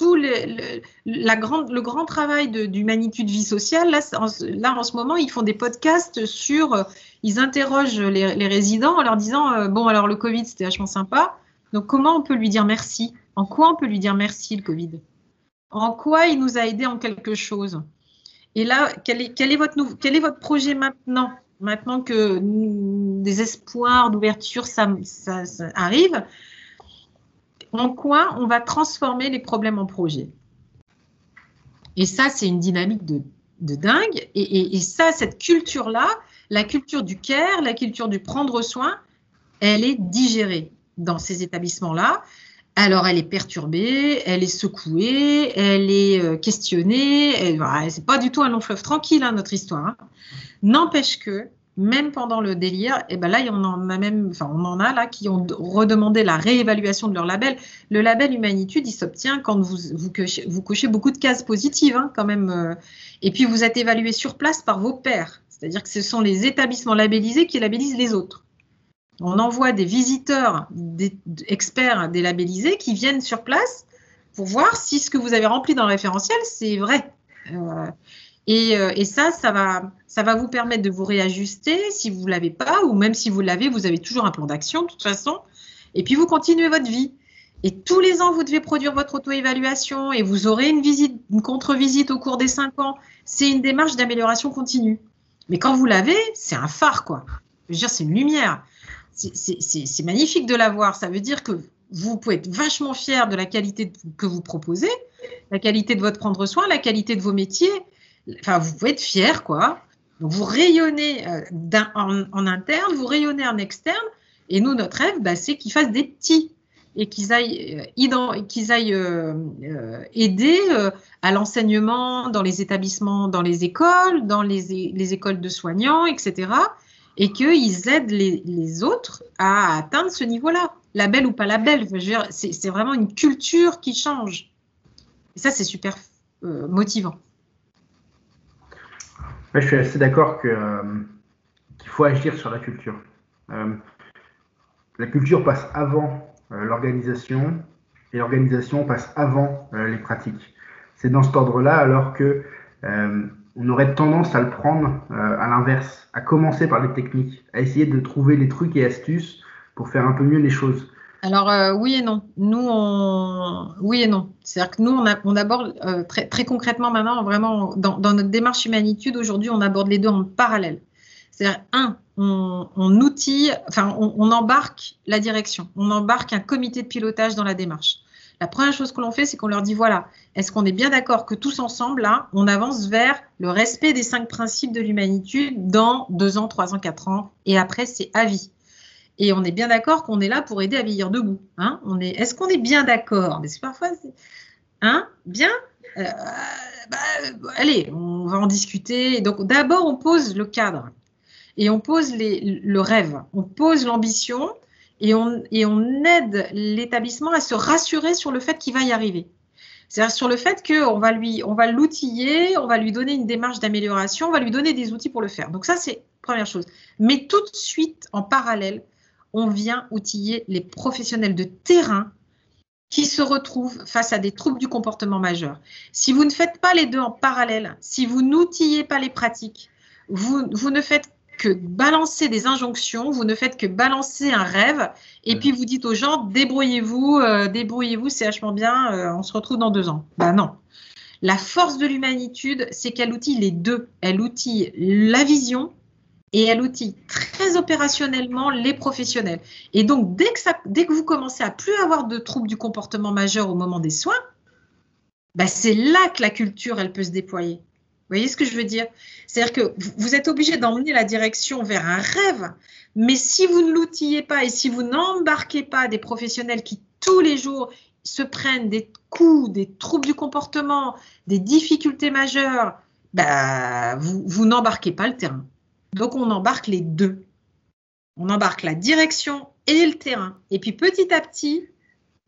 tout le, le grand travail d'humanité de, vie sociale, là en, en ce moment, ils font des podcasts sur, euh, ils interrogent les, résidents en leur disant, euh, bon, alors le Covid, c'était vachement sympa, donc comment on peut lui dire merci? En quoi on peut lui dire merci, le Covid? En quoi il nous a aidé en quelque chose? Et là, quel est, votre, projet maintenant? Maintenant que des espoirs d'ouverture ça, arrive, en quoi on va transformer les problèmes en projets? Et ça, c'est une dynamique de, dingue. Et, ça, cette culture-là, la culture du care, la culture du prendre soin, elle est digérée dans ces établissements-là. Alors, elle est perturbée, elle est secouée, elle est euh, questionnée. C'est pas du tout un long fleuve tranquille, hein, notre histoire. Hein. N'empêche que même pendant le délire, et eh ben là, on en a même, enfin, on en a là qui ont redemandé la réévaluation de leur label. Le label Humanitude, il s'obtient quand vous, vous cochez beaucoup de cases positives, hein, quand même. Euh. et puis, vous êtes évalué sur place par vos pairs. C'est-à-dire que ce sont les établissements labellisés qui labellisent les autres. On envoie des visiteurs, des experts délabellisés qui viennent sur place pour voir si ce que vous avez rempli dans le référentiel, c'est vrai. Euh, euh, et, ça, ça va, ça va vous permettre de vous réajuster si vous ne l'avez pas, ou même si vous l'avez, vous avez toujours un plan d'action de toute façon. Et puis vous continuez votre vie. Et tous les ans, vous devez produire votre auto-évaluation et vous aurez une visite, une contre-visite au cours des cinq ans. C'est une démarche d'amélioration continue. Mais quand vous l'avez, c'est un phare, quoi. Je veux dire, c'est une lumière. C'est magnifique de l'avoir. Ça veut dire que vous pouvez être vachement fier de la qualité que vous proposez, la qualité de votre prendre soin, la qualité de vos métiers enfin, vous pouvez être fier, quoi. vous rayonnez euh, en, interne, vous rayonnez en externe. Et nous, notre rêve, bah, c'est qu'ils fassent des petits et qu'ils aillent, euh, euh, aider à l'enseignement dans les établissements, dans les écoles, dans les, écoles de soignants, etc. Et qu'ils aident les, autres à atteindre ce niveau-là. La belle ou pas la belle, c'est vraiment une culture qui change. Et ça, c'est super motivant
je suis assez d'accord euh, qu'il faut agir sur la culture. Euh, la culture passe avant euh, l'organisation et l'organisation passe avant les pratiques. C'est dans cet ordre-là, alors que on aurait tendance à le prendre à l'inverse, à commencer par les techniques, à essayer de trouver les trucs et astuces pour faire un peu mieux les choses.
Alors euh, oui et non. Nous, on... oui et non. C'est-à-dire que nous, on, aborde euh, très, concrètement maintenant, vraiment, dans, notre démarche humanitude, aujourd'hui, on aborde les deux en parallèle. C'est-à-dire, un, on, outille, enfin, on, embarque la direction, on embarque un comité de pilotage dans la démarche. La première chose que l'on fait, c'est qu'on leur dit, voilà, est-ce qu'on est bien d'accord que tous ensemble, là, on avance vers le respect des cinq principes de l'humanitude dans deux ans, trois ans, quatre ans, et après, c'est à vie. Et on est bien d'accord qu'on est là pour aider à vieillir debout. Hein on est, est-ce qu'on est bien d'accord? Mais c'est parfois, hein, bien? Euh, bah, allez, on va en discuter. Donc d'abord, on pose le cadre et on pose le rêve, on pose l'ambition et on, aide l'établissement à se rassurer sur le fait qu'il va y arriver. C'est-à-dire sur le fait qu'on va lui, on va l'outiller, on va lui donner une démarche d'amélioration, on va lui donner des outils pour le faire. Donc ça, c'est première chose. Mais tout de suite, en parallèle, on vient outiller les professionnels de terrain qui se retrouvent face à des troubles du comportement majeur. Si vous ne faites pas les deux en parallèle, si vous n'outillez pas les pratiques, vous, vous ne faites que balancer des injonctions, vous ne faites que balancer un rêve, et puis vous dites aux gens, débrouillez-vous, euh, débrouillez-vous, c'est vachement bien, euh, on se retrouve dans deux ans. Ben non. La force de l'humanitude, c'est qu'elle outille les deux. Elle outille la vision et elle outille très opérationnellement les professionnels. Et donc, dès que, ça, dès que vous commencez à plus avoir de troubles du comportement majeur au moment des soins, bah, c'est là que la culture, elle peut se déployer. Vous voyez ce que je veux dire? C'est-à-dire que vous êtes obligé d'emmener la direction vers un rêve, mais si vous ne l'outillez pas et si vous n'embarquez pas des professionnels qui tous les jours se prennent des coups, des troubles du comportement, des difficultés majeures, bah, vous, vous n'embarquez pas le terrain. Donc on embarque les deux. On embarque la direction et le terrain. Et puis petit à petit,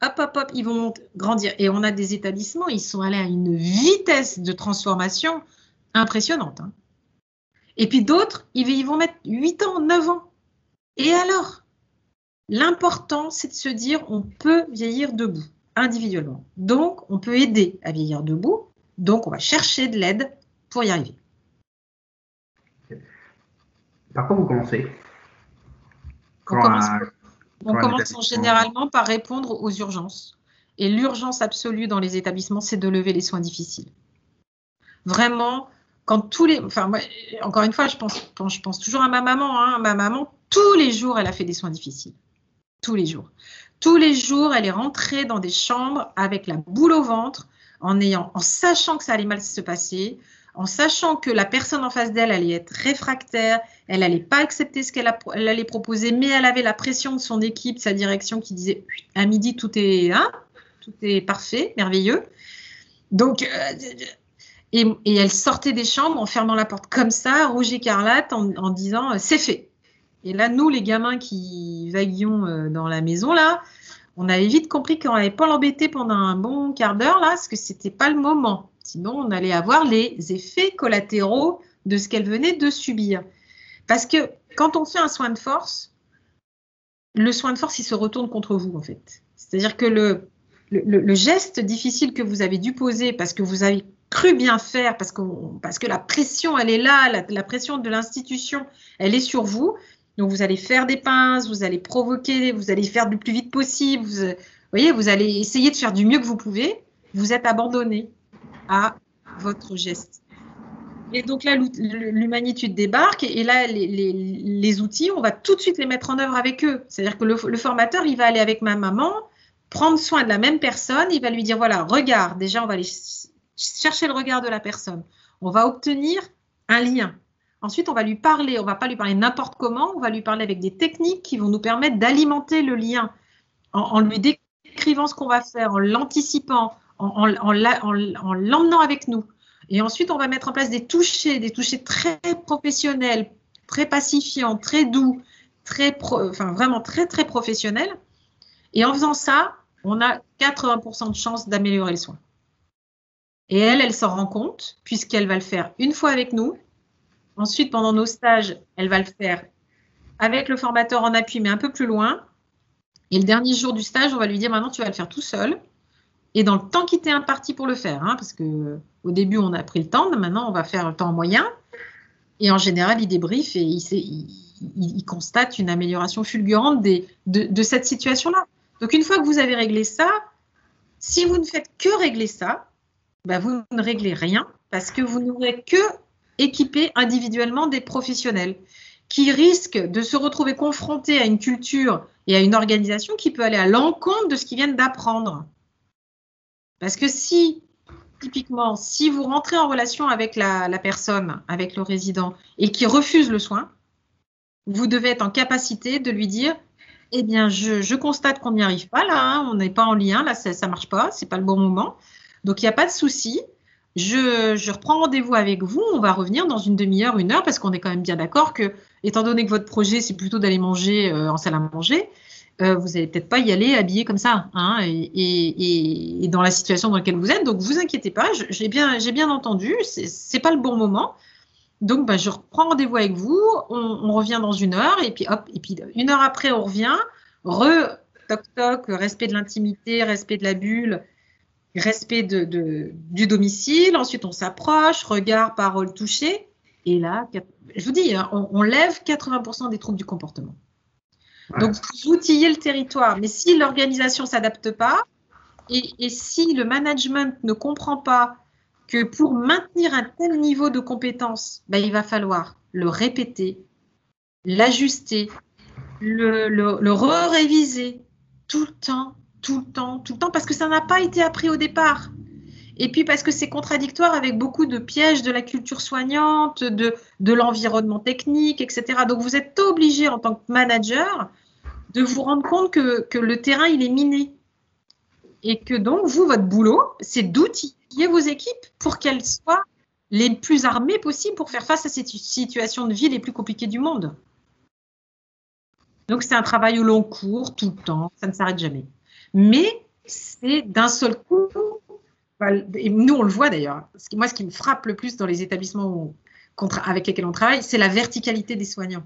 hop, hop, hop, ils vont grandir. Et on a des établissements, ils sont allés à une vitesse de transformation impressionnante. Hein. Et puis d'autres, ils vont mettre 8 ans, 9 ans. Et alors? L'important, c'est de se dire, on peut vieillir debout, individuellement. Donc, on peut aider à vieillir debout. Donc, on va chercher de l'aide pour y arriver.
Par quoi vous commencez?
On commence, généralement par répondre aux urgences. Et l'urgence absolue dans les établissements, c'est de lever les soins difficiles. Vraiment, quand tous les. Enfin, encore une fois, je pense, je pense toujours à ma maman. Hein. ma maman, tous les jours, elle a fait des soins difficiles. Tous les jours. Tous les jours, elle est rentrée dans des chambres avec la boule au ventre, en, ayant, en sachant que ça allait mal se passer, en sachant que la personne en face d'elle allait être réfractaire, elle n'allait pas accepter ce qu'elle allait proposer, mais elle avait la pression de son équipe, sa direction qui disait à midi tout est hein, tout est parfait, merveilleux. Donc euh, Et, elle sortait des chambres en fermant la porte comme ça, rouge écarlate, en, disant c'est fait. Et là, nous, les gamins qui vaguions dans la maison, là, on avait vite compris qu'on n'allait pas l'embêter pendant un bon quart d'heure, là, parce que c'était pas le moment. Sinon, on allait avoir les effets collatéraux de ce qu'elle venait de subir. Parce que quand on fait un soin de force, le soin de force, il se retourne contre vous, en fait. C'est-à-dire que le, le, geste difficile que vous avez dû poser parce que vous avez cru bien faire, parce que, parce que la pression, elle est là, la, pression de l'institution, elle est sur vous. Donc, vous allez faire des pinces, vous allez provoquer, vous allez faire du plus vite possible. Vous, voyez, vous allez essayer de faire du mieux que vous pouvez. Vous êtes abandonné à votre geste. Et donc là, l'humanitude débarque et là, les, outils, on va tout de suite les mettre en œuvre avec eux. C'est-à-dire que le, formateur, il va aller avec ma maman, prendre soin de la même personne, il va lui dire, voilà, regarde, déjà, on va aller chercher le regard de la personne. On va obtenir un lien. Ensuite, on va lui parler, on va pas lui parler n'importe comment, on va lui parler avec des techniques qui vont nous permettre d'alimenter le lien en, lui décrivant ce qu'on va faire, en l'anticipant, en, en l'emmenant avec nous. Et ensuite, on va mettre en place des touchés, des touchés très professionnels, très pacifiants, très doux, enfin vraiment très très professionnels. Et en faisant ça, on a 80% de chances d'améliorer le soin. Et elle, elle s'en rend compte puisqu'elle va le faire une fois avec nous. Ensuite, pendant nos stages, elle va le faire avec le formateur en appui, mais un peu plus loin. Et le dernier jour du stage, on va lui dire maintenant, tu vas le faire tout seul et dans le temps qui t'est imparti pour le faire. Hein, parce que au début, on a pris le temps, maintenant, on va faire le temps moyen. Et en général, il débriefe et il, constate une amélioration fulgurante de, cette situation-là. Donc, une fois que vous avez réglé ça, si vous ne faites que régler ça, bah, vous ne réglez rien parce que vous n'aurez que individuellement des professionnels qui risquent de se retrouver confrontés à une culture et à une organisation qui peut aller à l'encontre de ce qu'ils viennent d'apprendre. Parce que si, typiquement, si vous rentrez en relation avec la, personne, avec le résident, et qui refuse le soin, vous devez être en capacité de lui dire eh bien, je, constate qu'on n'y arrive pas là, hein, on n'est pas en lien, là, ça ne marche pas, c'est pas le bon moment. Donc, il n'y a pas de souci. Je, reprends rendez-vous avec vous. On va revenir dans une demi-heure, une heure, parce qu'on est quand même bien d'accord que, étant donné que votre projet, c'est plutôt d'aller manger euh, en salle à manger, euh, vous n'allez peut-être pas y aller habillé comme ça, hein, et, dans la situation dans laquelle vous êtes. Donc, vous inquiétez pas, j'ai bien, bien entendu, c'est pas le bon moment. Donc, bah, je reprends rendez-vous avec vous, on, revient dans une heure, et puis hop, et puis une heure après, on revient, re, toc toc, respect de l'intimité, respect de la bulle, respect de, du domicile. Ensuite, on s'approche, regard, parole, toucher. Et là, je vous dis, hein, on, on lève 80% des troubles du comportement. Donc, vous outillez le territoire. Mais si l'organisation ne s'adapte pas, et, si le management ne comprend pas que pour maintenir un tel niveau de compétence, ben, il va falloir le répéter, l'ajuster, le, le re-réviser tout le temps, tout le temps, tout le temps, parce que ça n'a pas été appris au départ. Et puis parce que c'est contradictoire avec beaucoup de pièges de la culture soignante, de, l'environnement technique, etc. Donc vous êtes obligé en tant que manager de vous rendre compte que, le terrain, il est miné. Et que donc, vous, votre boulot, c'est d'outiller vos équipes pour qu'elles soient les plus armées possibles pour faire face à cette situation de vie les plus compliquées du monde. Donc, c'est un travail au long cours, tout le temps, ça ne s'arrête jamais. Mais c'est d'un seul coup, et nous on le voit d'ailleurs, moi ce qui me frappe le plus dans les établissements avec lesquels on travaille, c'est la verticalité des soignants.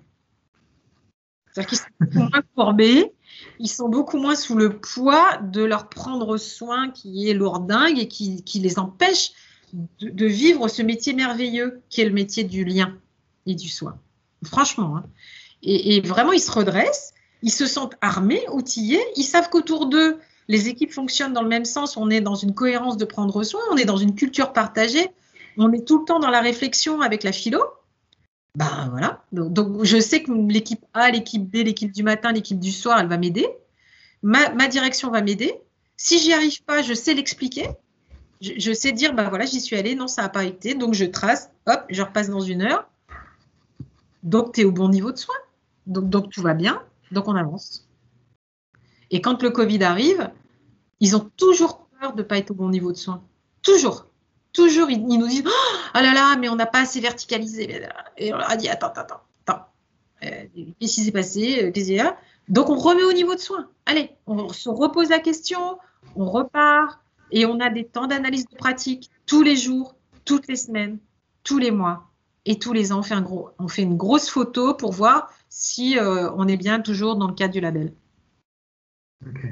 C'est-à-dire qu'ils sont beaucoup moins courbés, ils sont beaucoup moins sous le poids de leur prendre soin qui est lourdingue et qui, les empêche de, vivre ce métier merveilleux qui est le métier du lien et du soin. Franchement. Hein. Et, vraiment, ils se redressent, ils se sentent armés, outillés, ils savent qu'autour d'eux, les équipes fonctionnent dans le même sens, on est dans une cohérence de prendre soin, on est dans une culture partagée, on est tout le temps dans la réflexion avec la philo. Ben voilà. Donc, je sais que l'équipe A, l'équipe B, l'équipe du matin, l'équipe du soir, elle va m'aider. Ma, direction va m'aider. Si j'y arrive pas, je sais l'expliquer. Je, sais dire, ben voilà, j'y suis allée, non, ça n'a pas été. Donc je trace, hop, je repasse dans une heure. Donc tu es au bon niveau de soin. Donc, donc tout va bien. Donc on avance. Et quand le Covid arrive, ils ont toujours peur de ne pas être au bon niveau de soin. Toujours. toujours, ils, nous disent Oh là là, mais on n'a pas assez verticalisé. Et on leur a dit Attends, attends, attends. Euh, qu'est-ce qui s'est passé euh, Qu'est-ce qu'il y a? Donc, on remet au niveau de soins. Allez, on se repose la question, on repart et on a des temps d'analyse de pratique tous les jours, toutes les semaines, tous les mois. Et tous les ans, on fait, un gros, on fait une grosse photo pour voir si euh, on est bien toujours dans le cadre du label.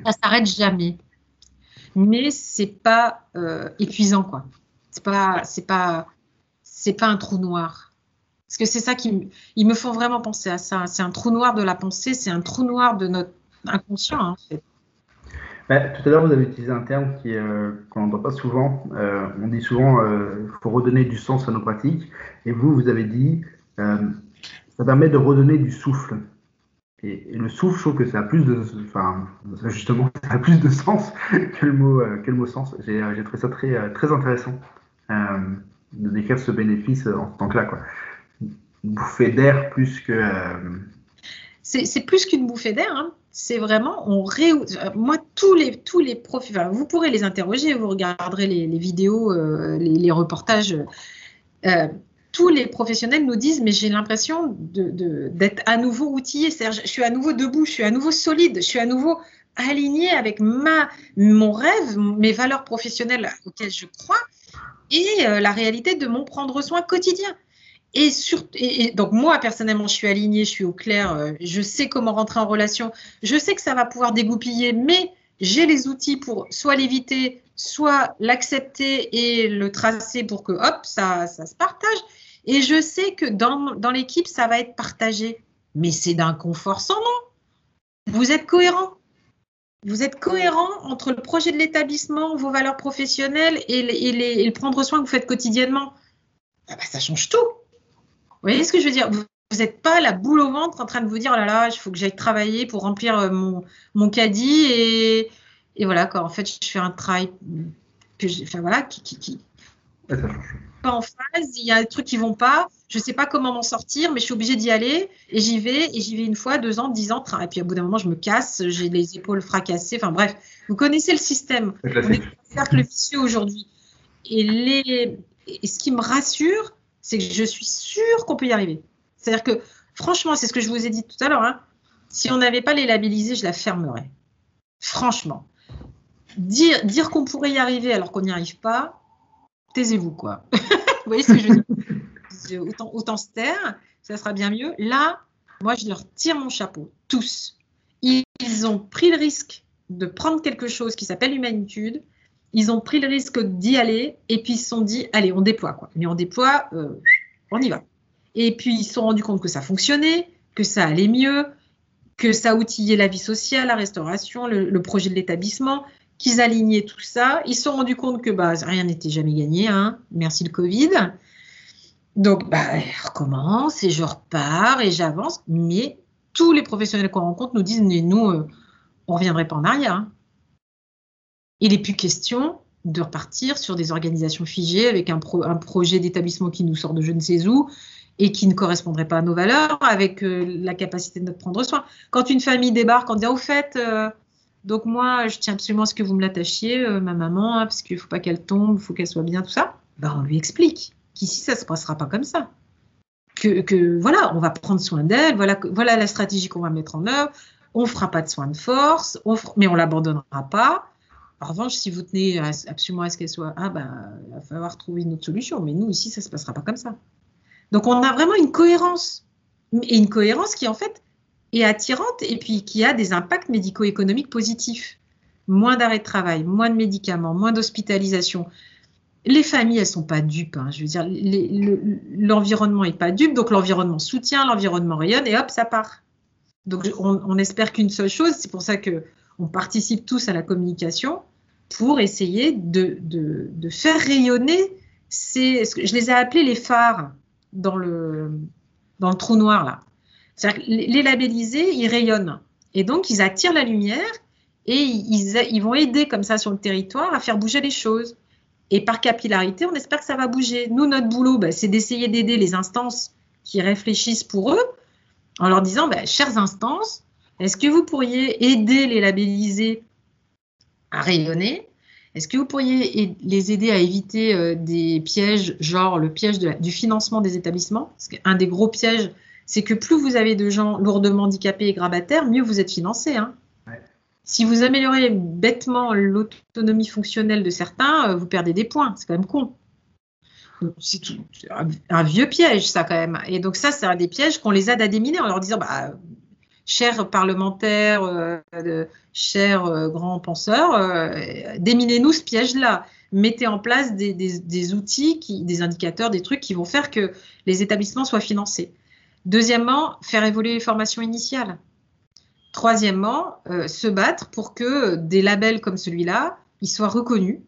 Ça s'arrête jamais. Mais c'est pas euh, épuisant, quoi. C'est pas, c'est pas, c'est pas un trou noir. Parce que c'est ça qui, ils me font vraiment penser à ça. C'est un trou noir de la pensée, c'est un trou noir de notre inconscient, en fait.
Bah, tout à l'heure, vous avez utilisé un terme qui euh, qu'on n'entend pas souvent. Euh, on dit souvent qu'il euh, faut redonner du sens à nos pratiques. Et vous, vous avez dit ça permet de redonner du souffle. Et, le souffle, je trouve que ça a plus de, enfin, justement, ça a plus de sens que le mot, que le mot sens. J'ai trouvé ça très, très intéressant de décrire ce bénéfice en tant que là, quoi. Une bouffée d'air plus que.
C'est plus qu'une bouffée d'air. Hein c'est vraiment, moi, tous les, tous les profils, vous pourrez les interroger, vous regarderez les, vidéos, euh, les, reportages. Euh, tous les professionnels nous disent, mais j'ai l'impression d'être à nouveau outillé, c'est-à-dire je suis à nouveau debout, je suis à nouveau solide, je suis à nouveau aligné avec ma, mon rêve, mes valeurs professionnelles auxquelles je crois et euh, la réalité de mon prendre soin quotidien. Et, donc moi personnellement, je suis alignée, je suis au clair, euh, je sais comment rentrer en relation, je sais que ça va pouvoir dégoupiller, mais j'ai les outils pour soit l'éviter, soit l'accepter et le tracer pour que hop, ça, ça se partage. Et je sais que dans, dans l'équipe, ça va être partagé. Mais c'est d'un confort sans nom. Vous êtes cohérent. Vous êtes cohérent entre le projet de l'établissement, vos valeurs professionnelles et, et, le prendre soin que vous faites quotidiennement. Ah bah, ça change tout. Vous voyez ce que je veux dire? Vous n'êtes pas la boule au ventre en train de vous dire, oh là là, il faut que j'aille travailler pour remplir euh, mon, mon caddie et, et voilà, quoi. En fait, je fais un travail que enfin voilà, qui, qui, qui pas en phase, il y a des trucs qui vont pas, je sais pas comment m'en sortir, mais je suis obligée d'y aller et j'y vais et j'y vais une fois, deux ans, dix ans, et puis à bout d'un moment je me casse, j'ai les épaules fracassées, enfin bref, vous connaissez le système. On est cercle vicieux aujourd'hui. Et, les, et ce qui me rassure, c'est que je suis sûre qu'on peut y arriver. C'est-à-dire que, franchement, c'est ce que je vous ai dit tout à l'heure, hein, si on n'avait pas les labellisés, je la fermerais. Franchement. Dire, dire qu'on pourrait y arriver alors qu'on n'y arrive pas, taisez-vous, quoi. vous voyez ce que je veux dire? Autant, autant se taire, ça sera bien mieux. Là, moi, je leur tire mon chapeau, tous. Ils, ont pris le risque de prendre quelque chose qui s'appelle l'humanitude, ils ont pris le risque d'y aller et puis ils se sont dit, allez, on déploie. Quoi. Mais on déploie, euh, on y va. Et puis ils se sont rendus compte que ça fonctionnait, que ça allait mieux, que ça outillait la vie sociale, la restauration, le, projet de l'établissement, qu'ils alignaient tout ça. Ils se sont rendus compte que bah, rien n'était jamais gagné, hein. merci le Covid. Donc, bah, je recommence et je repars et j'avance. Mais tous les professionnels qu'on rencontre nous disent, mais nous, euh, on ne reviendrait pas en arrière. Hein il n'est plus question de repartir sur des organisations figées avec un, projet d'établissement qui nous sort de je ne sais où et qui ne correspondrait pas à nos valeurs, avec euh, la capacité de prendre soin. Quand une famille débarque en disant au fait, euh, donc moi je tiens absolument à ce que vous me l'attachiez, euh, ma maman, hein, parce qu'il ne faut pas qu'elle tombe, il faut qu'elle soit bien, tout ça, ben, on lui explique qu'ici ça ne se passera pas comme ça. Que, voilà, on va prendre soin d'elle, voilà, voilà la stratégie qu'on va mettre en œuvre, on ne fera pas de soins de force, mais on l'abandonnera pas en revanche, si vous tenez absolument à ce qu'elle soit, ah ben, il va falloir trouver une autre solution. Mais nous, ici, ça ne se passera pas comme ça. Donc, on a vraiment une cohérence. Et une cohérence qui, en fait, est attirante et puis qui a des impacts médico-économiques positifs. Moins d'arrêt de travail, moins de médicaments, moins d'hospitalisation. Les familles, elles sont pas dupes. Hein. Je veux dire, l'environnement n'est pas dupe, donc l'environnement soutient, l'environnement rayonne et hop, ça part. Donc, on, on espère qu'une seule chose, c'est pour ça que on participe tous à la communication pour essayer de, faire rayonner ces. Je les ai appelés les phares dans le, trou noir là. C'est-à-dire que les labellisés, ils rayonnent. Et donc, ils attirent la lumière et ils, ils, vont aider comme ça sur le territoire à faire bouger les choses. Et par capillarité, on espère que ça va bouger. Nous, notre boulot, bah, c'est d'essayer d'aider les instances qui réfléchissent pour eux en leur disant, bah, chères instances, est-ce que vous pourriez aider les labellisés à rayonner Est-ce que vous pourriez les aider à éviter euh, des pièges, genre le piège du financement des établissements? Parce qu'un des gros pièges, c'est que plus vous avez de gens lourdement handicapés et grabataires, mieux vous êtes financé. Hein. Si vous améliorez bêtement l'autonomie fonctionnelle de certains, euh, vous perdez des points. C'est quand même con. C'est un vieux piège, ça, quand même. Et donc, ça, c'est un des pièges qu'on les aide à déminer en leur disant bah, chers parlementaires, euh, chers euh, grands penseurs, euh, déminez-nous ce piège-là. Mettez en place des, outils, des indicateurs, des trucs qui vont faire que les établissements soient financés. Deuxièmement, faire évoluer les formations initiales. Troisièmement, se battre pour que des labels comme celui-là, ils soient reconnus,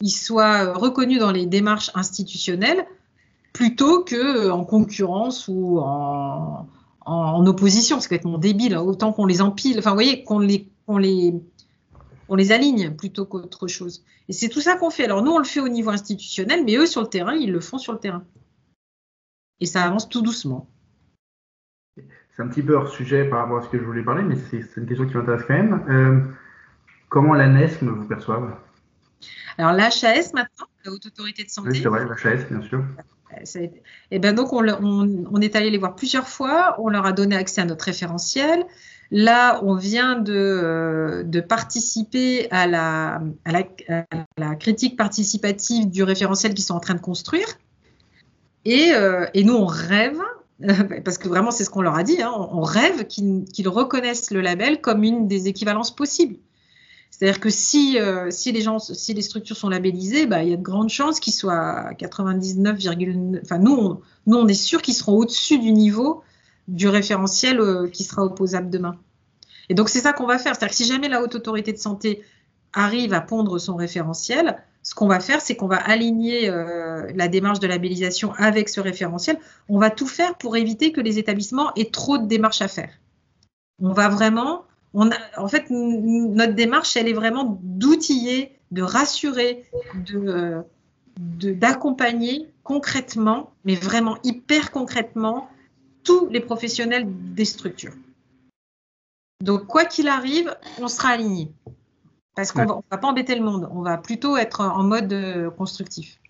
ils soient reconnus dans les démarches institutionnelles plutôt que en concurrence ou en, en, opposition, c'est complètement débile, hein, autant qu'on les empile, enfin vous voyez, qu'on les, les, on les aligne plutôt qu'autre chose. Et c'est tout ça qu'on fait. Alors nous, on le fait au niveau institutionnel, mais eux, sur le terrain, ils le font sur le terrain. Et ça avance tout doucement.
C'est un petit peu hors sujet par rapport à ce que je voulais parler, mais c'est une question qui m'intéresse quand même. Euh, comment l'ANESM vous perçoit
Alors l'HAS maintenant, la Haute Autorité de Santé.
Oui, c'est vrai, l'HAS, bien sûr.
Et eh ben donc, on, est allé les voir plusieurs fois, on leur a donné accès à notre référentiel. Là, on vient de, euh, participer à la, critique participative du référentiel qu'ils sont en train de construire. Et, euh, nous, on rêve, parce que vraiment, c'est ce qu'on leur a dit, hein, on rêve qu'ils reconnaissent le label comme une des équivalences possibles. C'est-à-dire que si, euh, si, les gens, si les structures sont labellisées, bah, il y a de grandes chances qu'ils soient 99,9. Enfin, nous, nous, on est sûr qu'ils seront au-dessus du niveau du référentiel euh, qui sera opposable demain. Et donc, c'est ça qu'on va faire. C'est-à-dire que si jamais la haute autorité de santé arrive à pondre son référentiel, ce qu'on va faire, c'est qu'on va aligner euh, la démarche de labellisation avec ce référentiel. On va tout faire pour éviter que les établissements aient trop de démarches à faire. On va vraiment en fait, notre démarche, elle est vraiment d'outiller, de rassurer, de, d'accompagner concrètement, mais vraiment hyper concrètement, tous les professionnels des structures. Donc, quoi qu'il arrive, on sera aligné. Parce qu'on ne va pas embêter le monde, on va plutôt être en mode euh, constructif.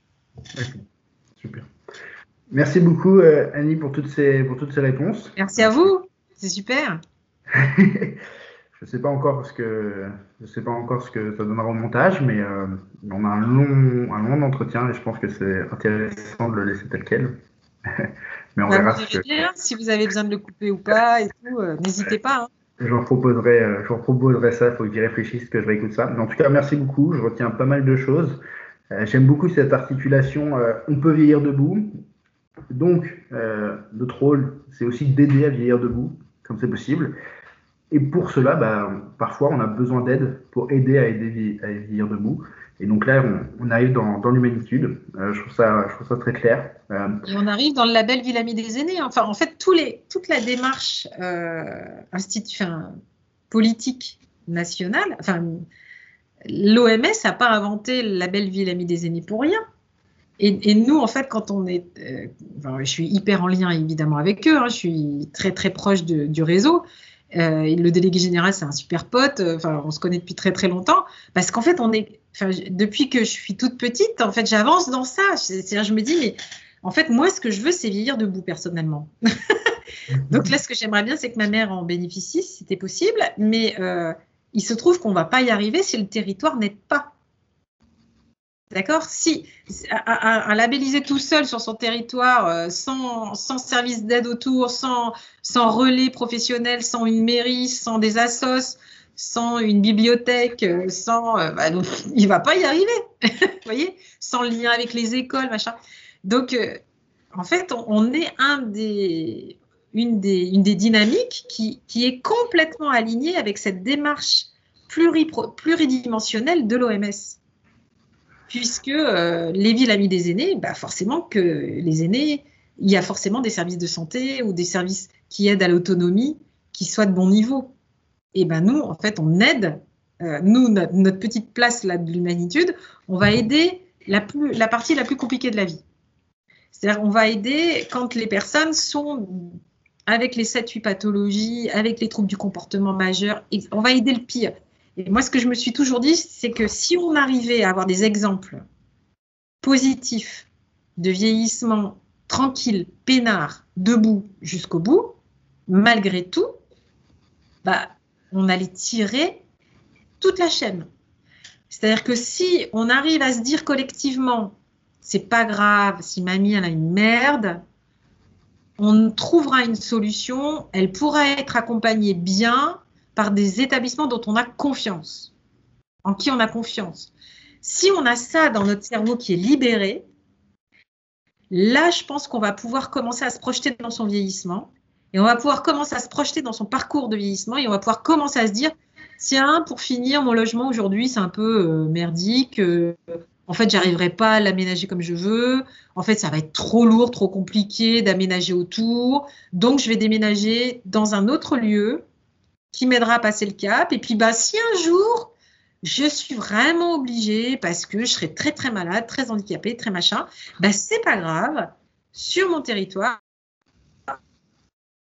Super. Merci beaucoup, euh, Annie, pour toutes, ces, pour toutes ces réponses.
Merci à vous, c'est super.
Je ne sais pas encore ce que je sais pas encore ce que ça donnera au montage, mais euh, on a un long un long entretien et je pense que c'est intéressant de le laisser tel quel.
mais on bah, verra. Hein, si vous avez besoin de le couper ou pas et tout, euh, n'hésitez pas. Hein.
J'en proposerai, euh, proposerai ça. Il faut que j'y réfléchisse, que je réécoute ça. Mais en tout cas, merci beaucoup. Je retiens pas mal de choses. J'aime beaucoup cette articulation. on peut vieillir debout. Donc, notre rôle, c'est aussi d'aider à vieillir debout, comme c'est possible. Et pour cela, bah, parfois, on a besoin d'aide pour aider à aider à vieillir debout. Et donc là, on, arrive dans, dans l'humanitude. Euh, je, trouve ça, très clair.
Euh, et on arrive dans le label Ville des aînés. Enfin, en fait, toute la démarche euh, politique nationale, l'OMS n'a pas inventé le label Ville des aînés pour rien. Et, nous, en fait, quand on est, euh, je suis hyper en lien évidemment avec eux, hein, je suis très très proche du réseau. Euh, le délégué général, c'est un super pote. Euh, enfin, on se connaît depuis très très longtemps. Parce qu'en fait, on est, depuis que je suis toute petite, en fait, j'avance dans ça. C'est-à-dire, je me dis, mais en fait, moi, ce que je veux, c'est vieillir debout personnellement. Donc là, ce que j'aimerais bien, c'est que ma mère en bénéficie, si c'était possible. Mais euh, il se trouve qu'on va pas y arriver si le territoire n'aide pas. D'accord? Si à, labelliser tout seul sur son territoire, euh, sans, service d'aide autour, sans, sans relais professionnel, sans une mairie, sans des assos, sans une bibliothèque, euh, sans, euh, bah, il va pas y arriver. Vous voyez? Sans lien avec les écoles, machin. Donc, en fait, on, est un des, une, des, une des dynamiques qui, qui est complètement alignée avec cette démarche pluridimensionnelle de l'OMS puisque euh, les villes amies des aînés, bah forcément que les aînés, il y a forcément des services de santé ou des services qui aident à l'autonomie qui soient de bon niveau. Et ben nous, en fait, on aide, euh, nous, notre, petite place là, de l'humanitude, on va aider la, plus, la partie la plus compliquée de la vie. C'est-à-dire, on va aider quand les personnes sont avec les 7-8 pathologies, avec les troubles du comportement majeur, on va aider le pire. Et moi, ce que je me suis toujours dit, c'est que si on arrivait à avoir des exemples positifs de vieillissement tranquille, peinard, debout jusqu'au bout, malgré tout, bah, on allait tirer toute la chaîne. C'est-à-dire que si on arrive à se dire collectivement, c'est pas grave si mamie elle a une merde, on trouvera une solution, elle pourra être accompagnée bien par des établissements dont on a confiance, en qui on a confiance. Si on a ça dans notre cerveau qui est libéré, là, je pense qu'on va pouvoir commencer à se projeter dans son vieillissement et on va pouvoir commencer à se projeter dans son parcours de vieillissement et on va pouvoir commencer à se dire, tiens, pour finir, mon logement aujourd'hui, c'est un peu euh, merdique. Euh, en fait, j'arriverai pas à l'aménager comme je veux. En fait, ça va être trop lourd, trop compliqué d'aménager autour. Donc, je vais déménager dans un autre lieu qui m'aidera à passer le cap. Et puis, bah, si un jour, je suis vraiment obligée parce que je serai très, très malade, très handicapée, très machin, bah, c'est pas grave. Sur mon territoire,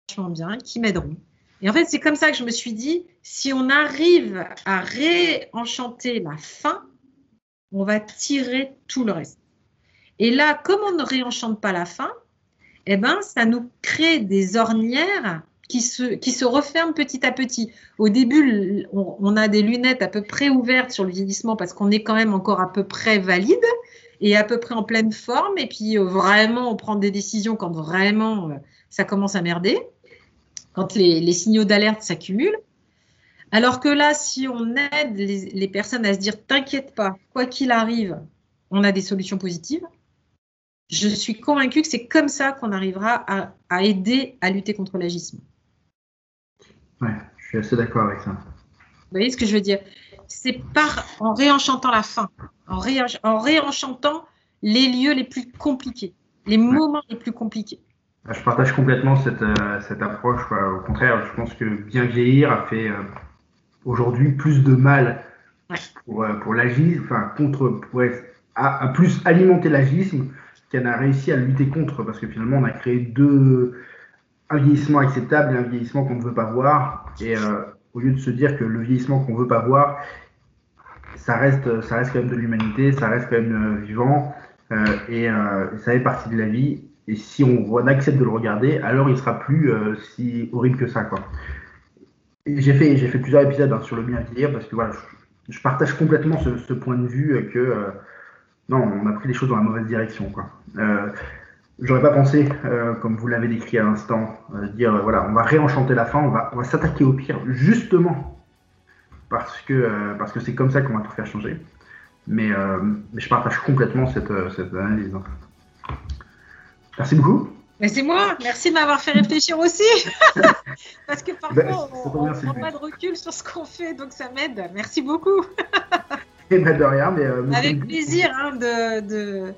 vachement bien, qui m'aideront. Et en fait, c'est comme ça que je me suis dit, si on arrive à réenchanter la fin, on va tirer tout le reste. Et là, comme on ne réenchante pas la fin, eh ben, ça nous crée des ornières qui se, qui se referment petit à petit. Au début, on, a des lunettes à peu près ouvertes sur le vieillissement parce qu'on est quand même encore à peu près valide et à peu près en pleine forme. Et puis, euh, vraiment, on prend des décisions quand vraiment euh, ça commence à merder, quand les, les signaux d'alerte s'accumulent. Alors que là, si on aide les, personnes à se dire t'inquiète pas, quoi qu'il arrive, on a des solutions positives, je suis convaincue que c'est comme ça qu'on arrivera à, aider à lutter contre l'agisme.
Ouais, je suis assez d'accord avec ça. Vous
voyez ce que je veux dire? C'est par en réenchantant la fin, en, réenchantant les lieux les plus compliqués, les moments les plus compliqués.
Je partage complètement cette, euh, approche. Au contraire, je pense que bien vieillir a fait euh, aujourd'hui plus de mal pour, euh, pour l'agisme, enfin contre, pour à, plus alimenter l'agisme qu'elle a réussi à lutter contre, parce que finalement on a créé deux, un vieillissement acceptable et un vieillissement qu'on ne veut pas voir, et euh, au lieu de se dire que le vieillissement qu'on ne veut pas voir, ça reste, ça reste quand même de l'humanité, ça reste quand même euh, vivant, et ça fait partie de la vie, et si on, accepte de le regarder, alors il sera plus si horrible que ça, quoi. J'ai fait, j'ai fait plusieurs épisodes hein, sur le bien vieillir parce que voilà, je, partage complètement ce, point de vue que euh, non, on a pris les choses dans la mauvaise direction. Quoi. Euh, J'aurais pas pensé, euh, comme vous l'avez décrit à l'instant, euh, dire voilà, on va réenchanter la fin, on va, on va s'attaquer au pire, justement parce que parce que c'est comme ça qu'on va tout faire changer. Mais, mais je partage complètement cette, cette analyse. Merci beaucoup.
Mais c'est moi, merci de m'avoir fait réfléchir aussi. Parce que parfois, ben, on ne prend pas de recul sur ce qu'on fait, donc ça m'aide. Merci beaucoup.
Et ben de rien, mais. Euh,
Avec plaisir hein, de,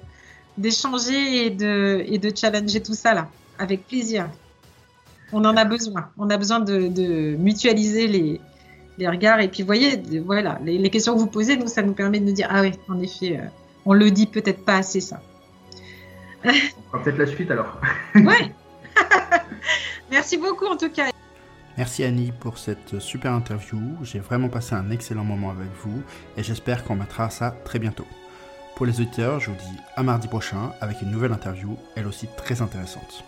d'échanger et de, et de challenger tout ça là. Avec plaisir. On en a besoin. On a besoin de, mutualiser les, les, regards. Et puis, vous voyez, voilà, les, questions que vous posez, nous, ça nous permet de nous dire ah oui, en effet, euh, on le dit peut-être pas assez ça.
On peut-être la suite alors.
ouais. Merci beaucoup en tout cas.
Merci Annie pour cette super interview. J'ai vraiment passé un excellent moment avec vous et j'espère qu'on mettra ça très bientôt. Pour les auditeurs, je vous dis à mardi prochain avec une nouvelle interview, elle aussi très intéressante.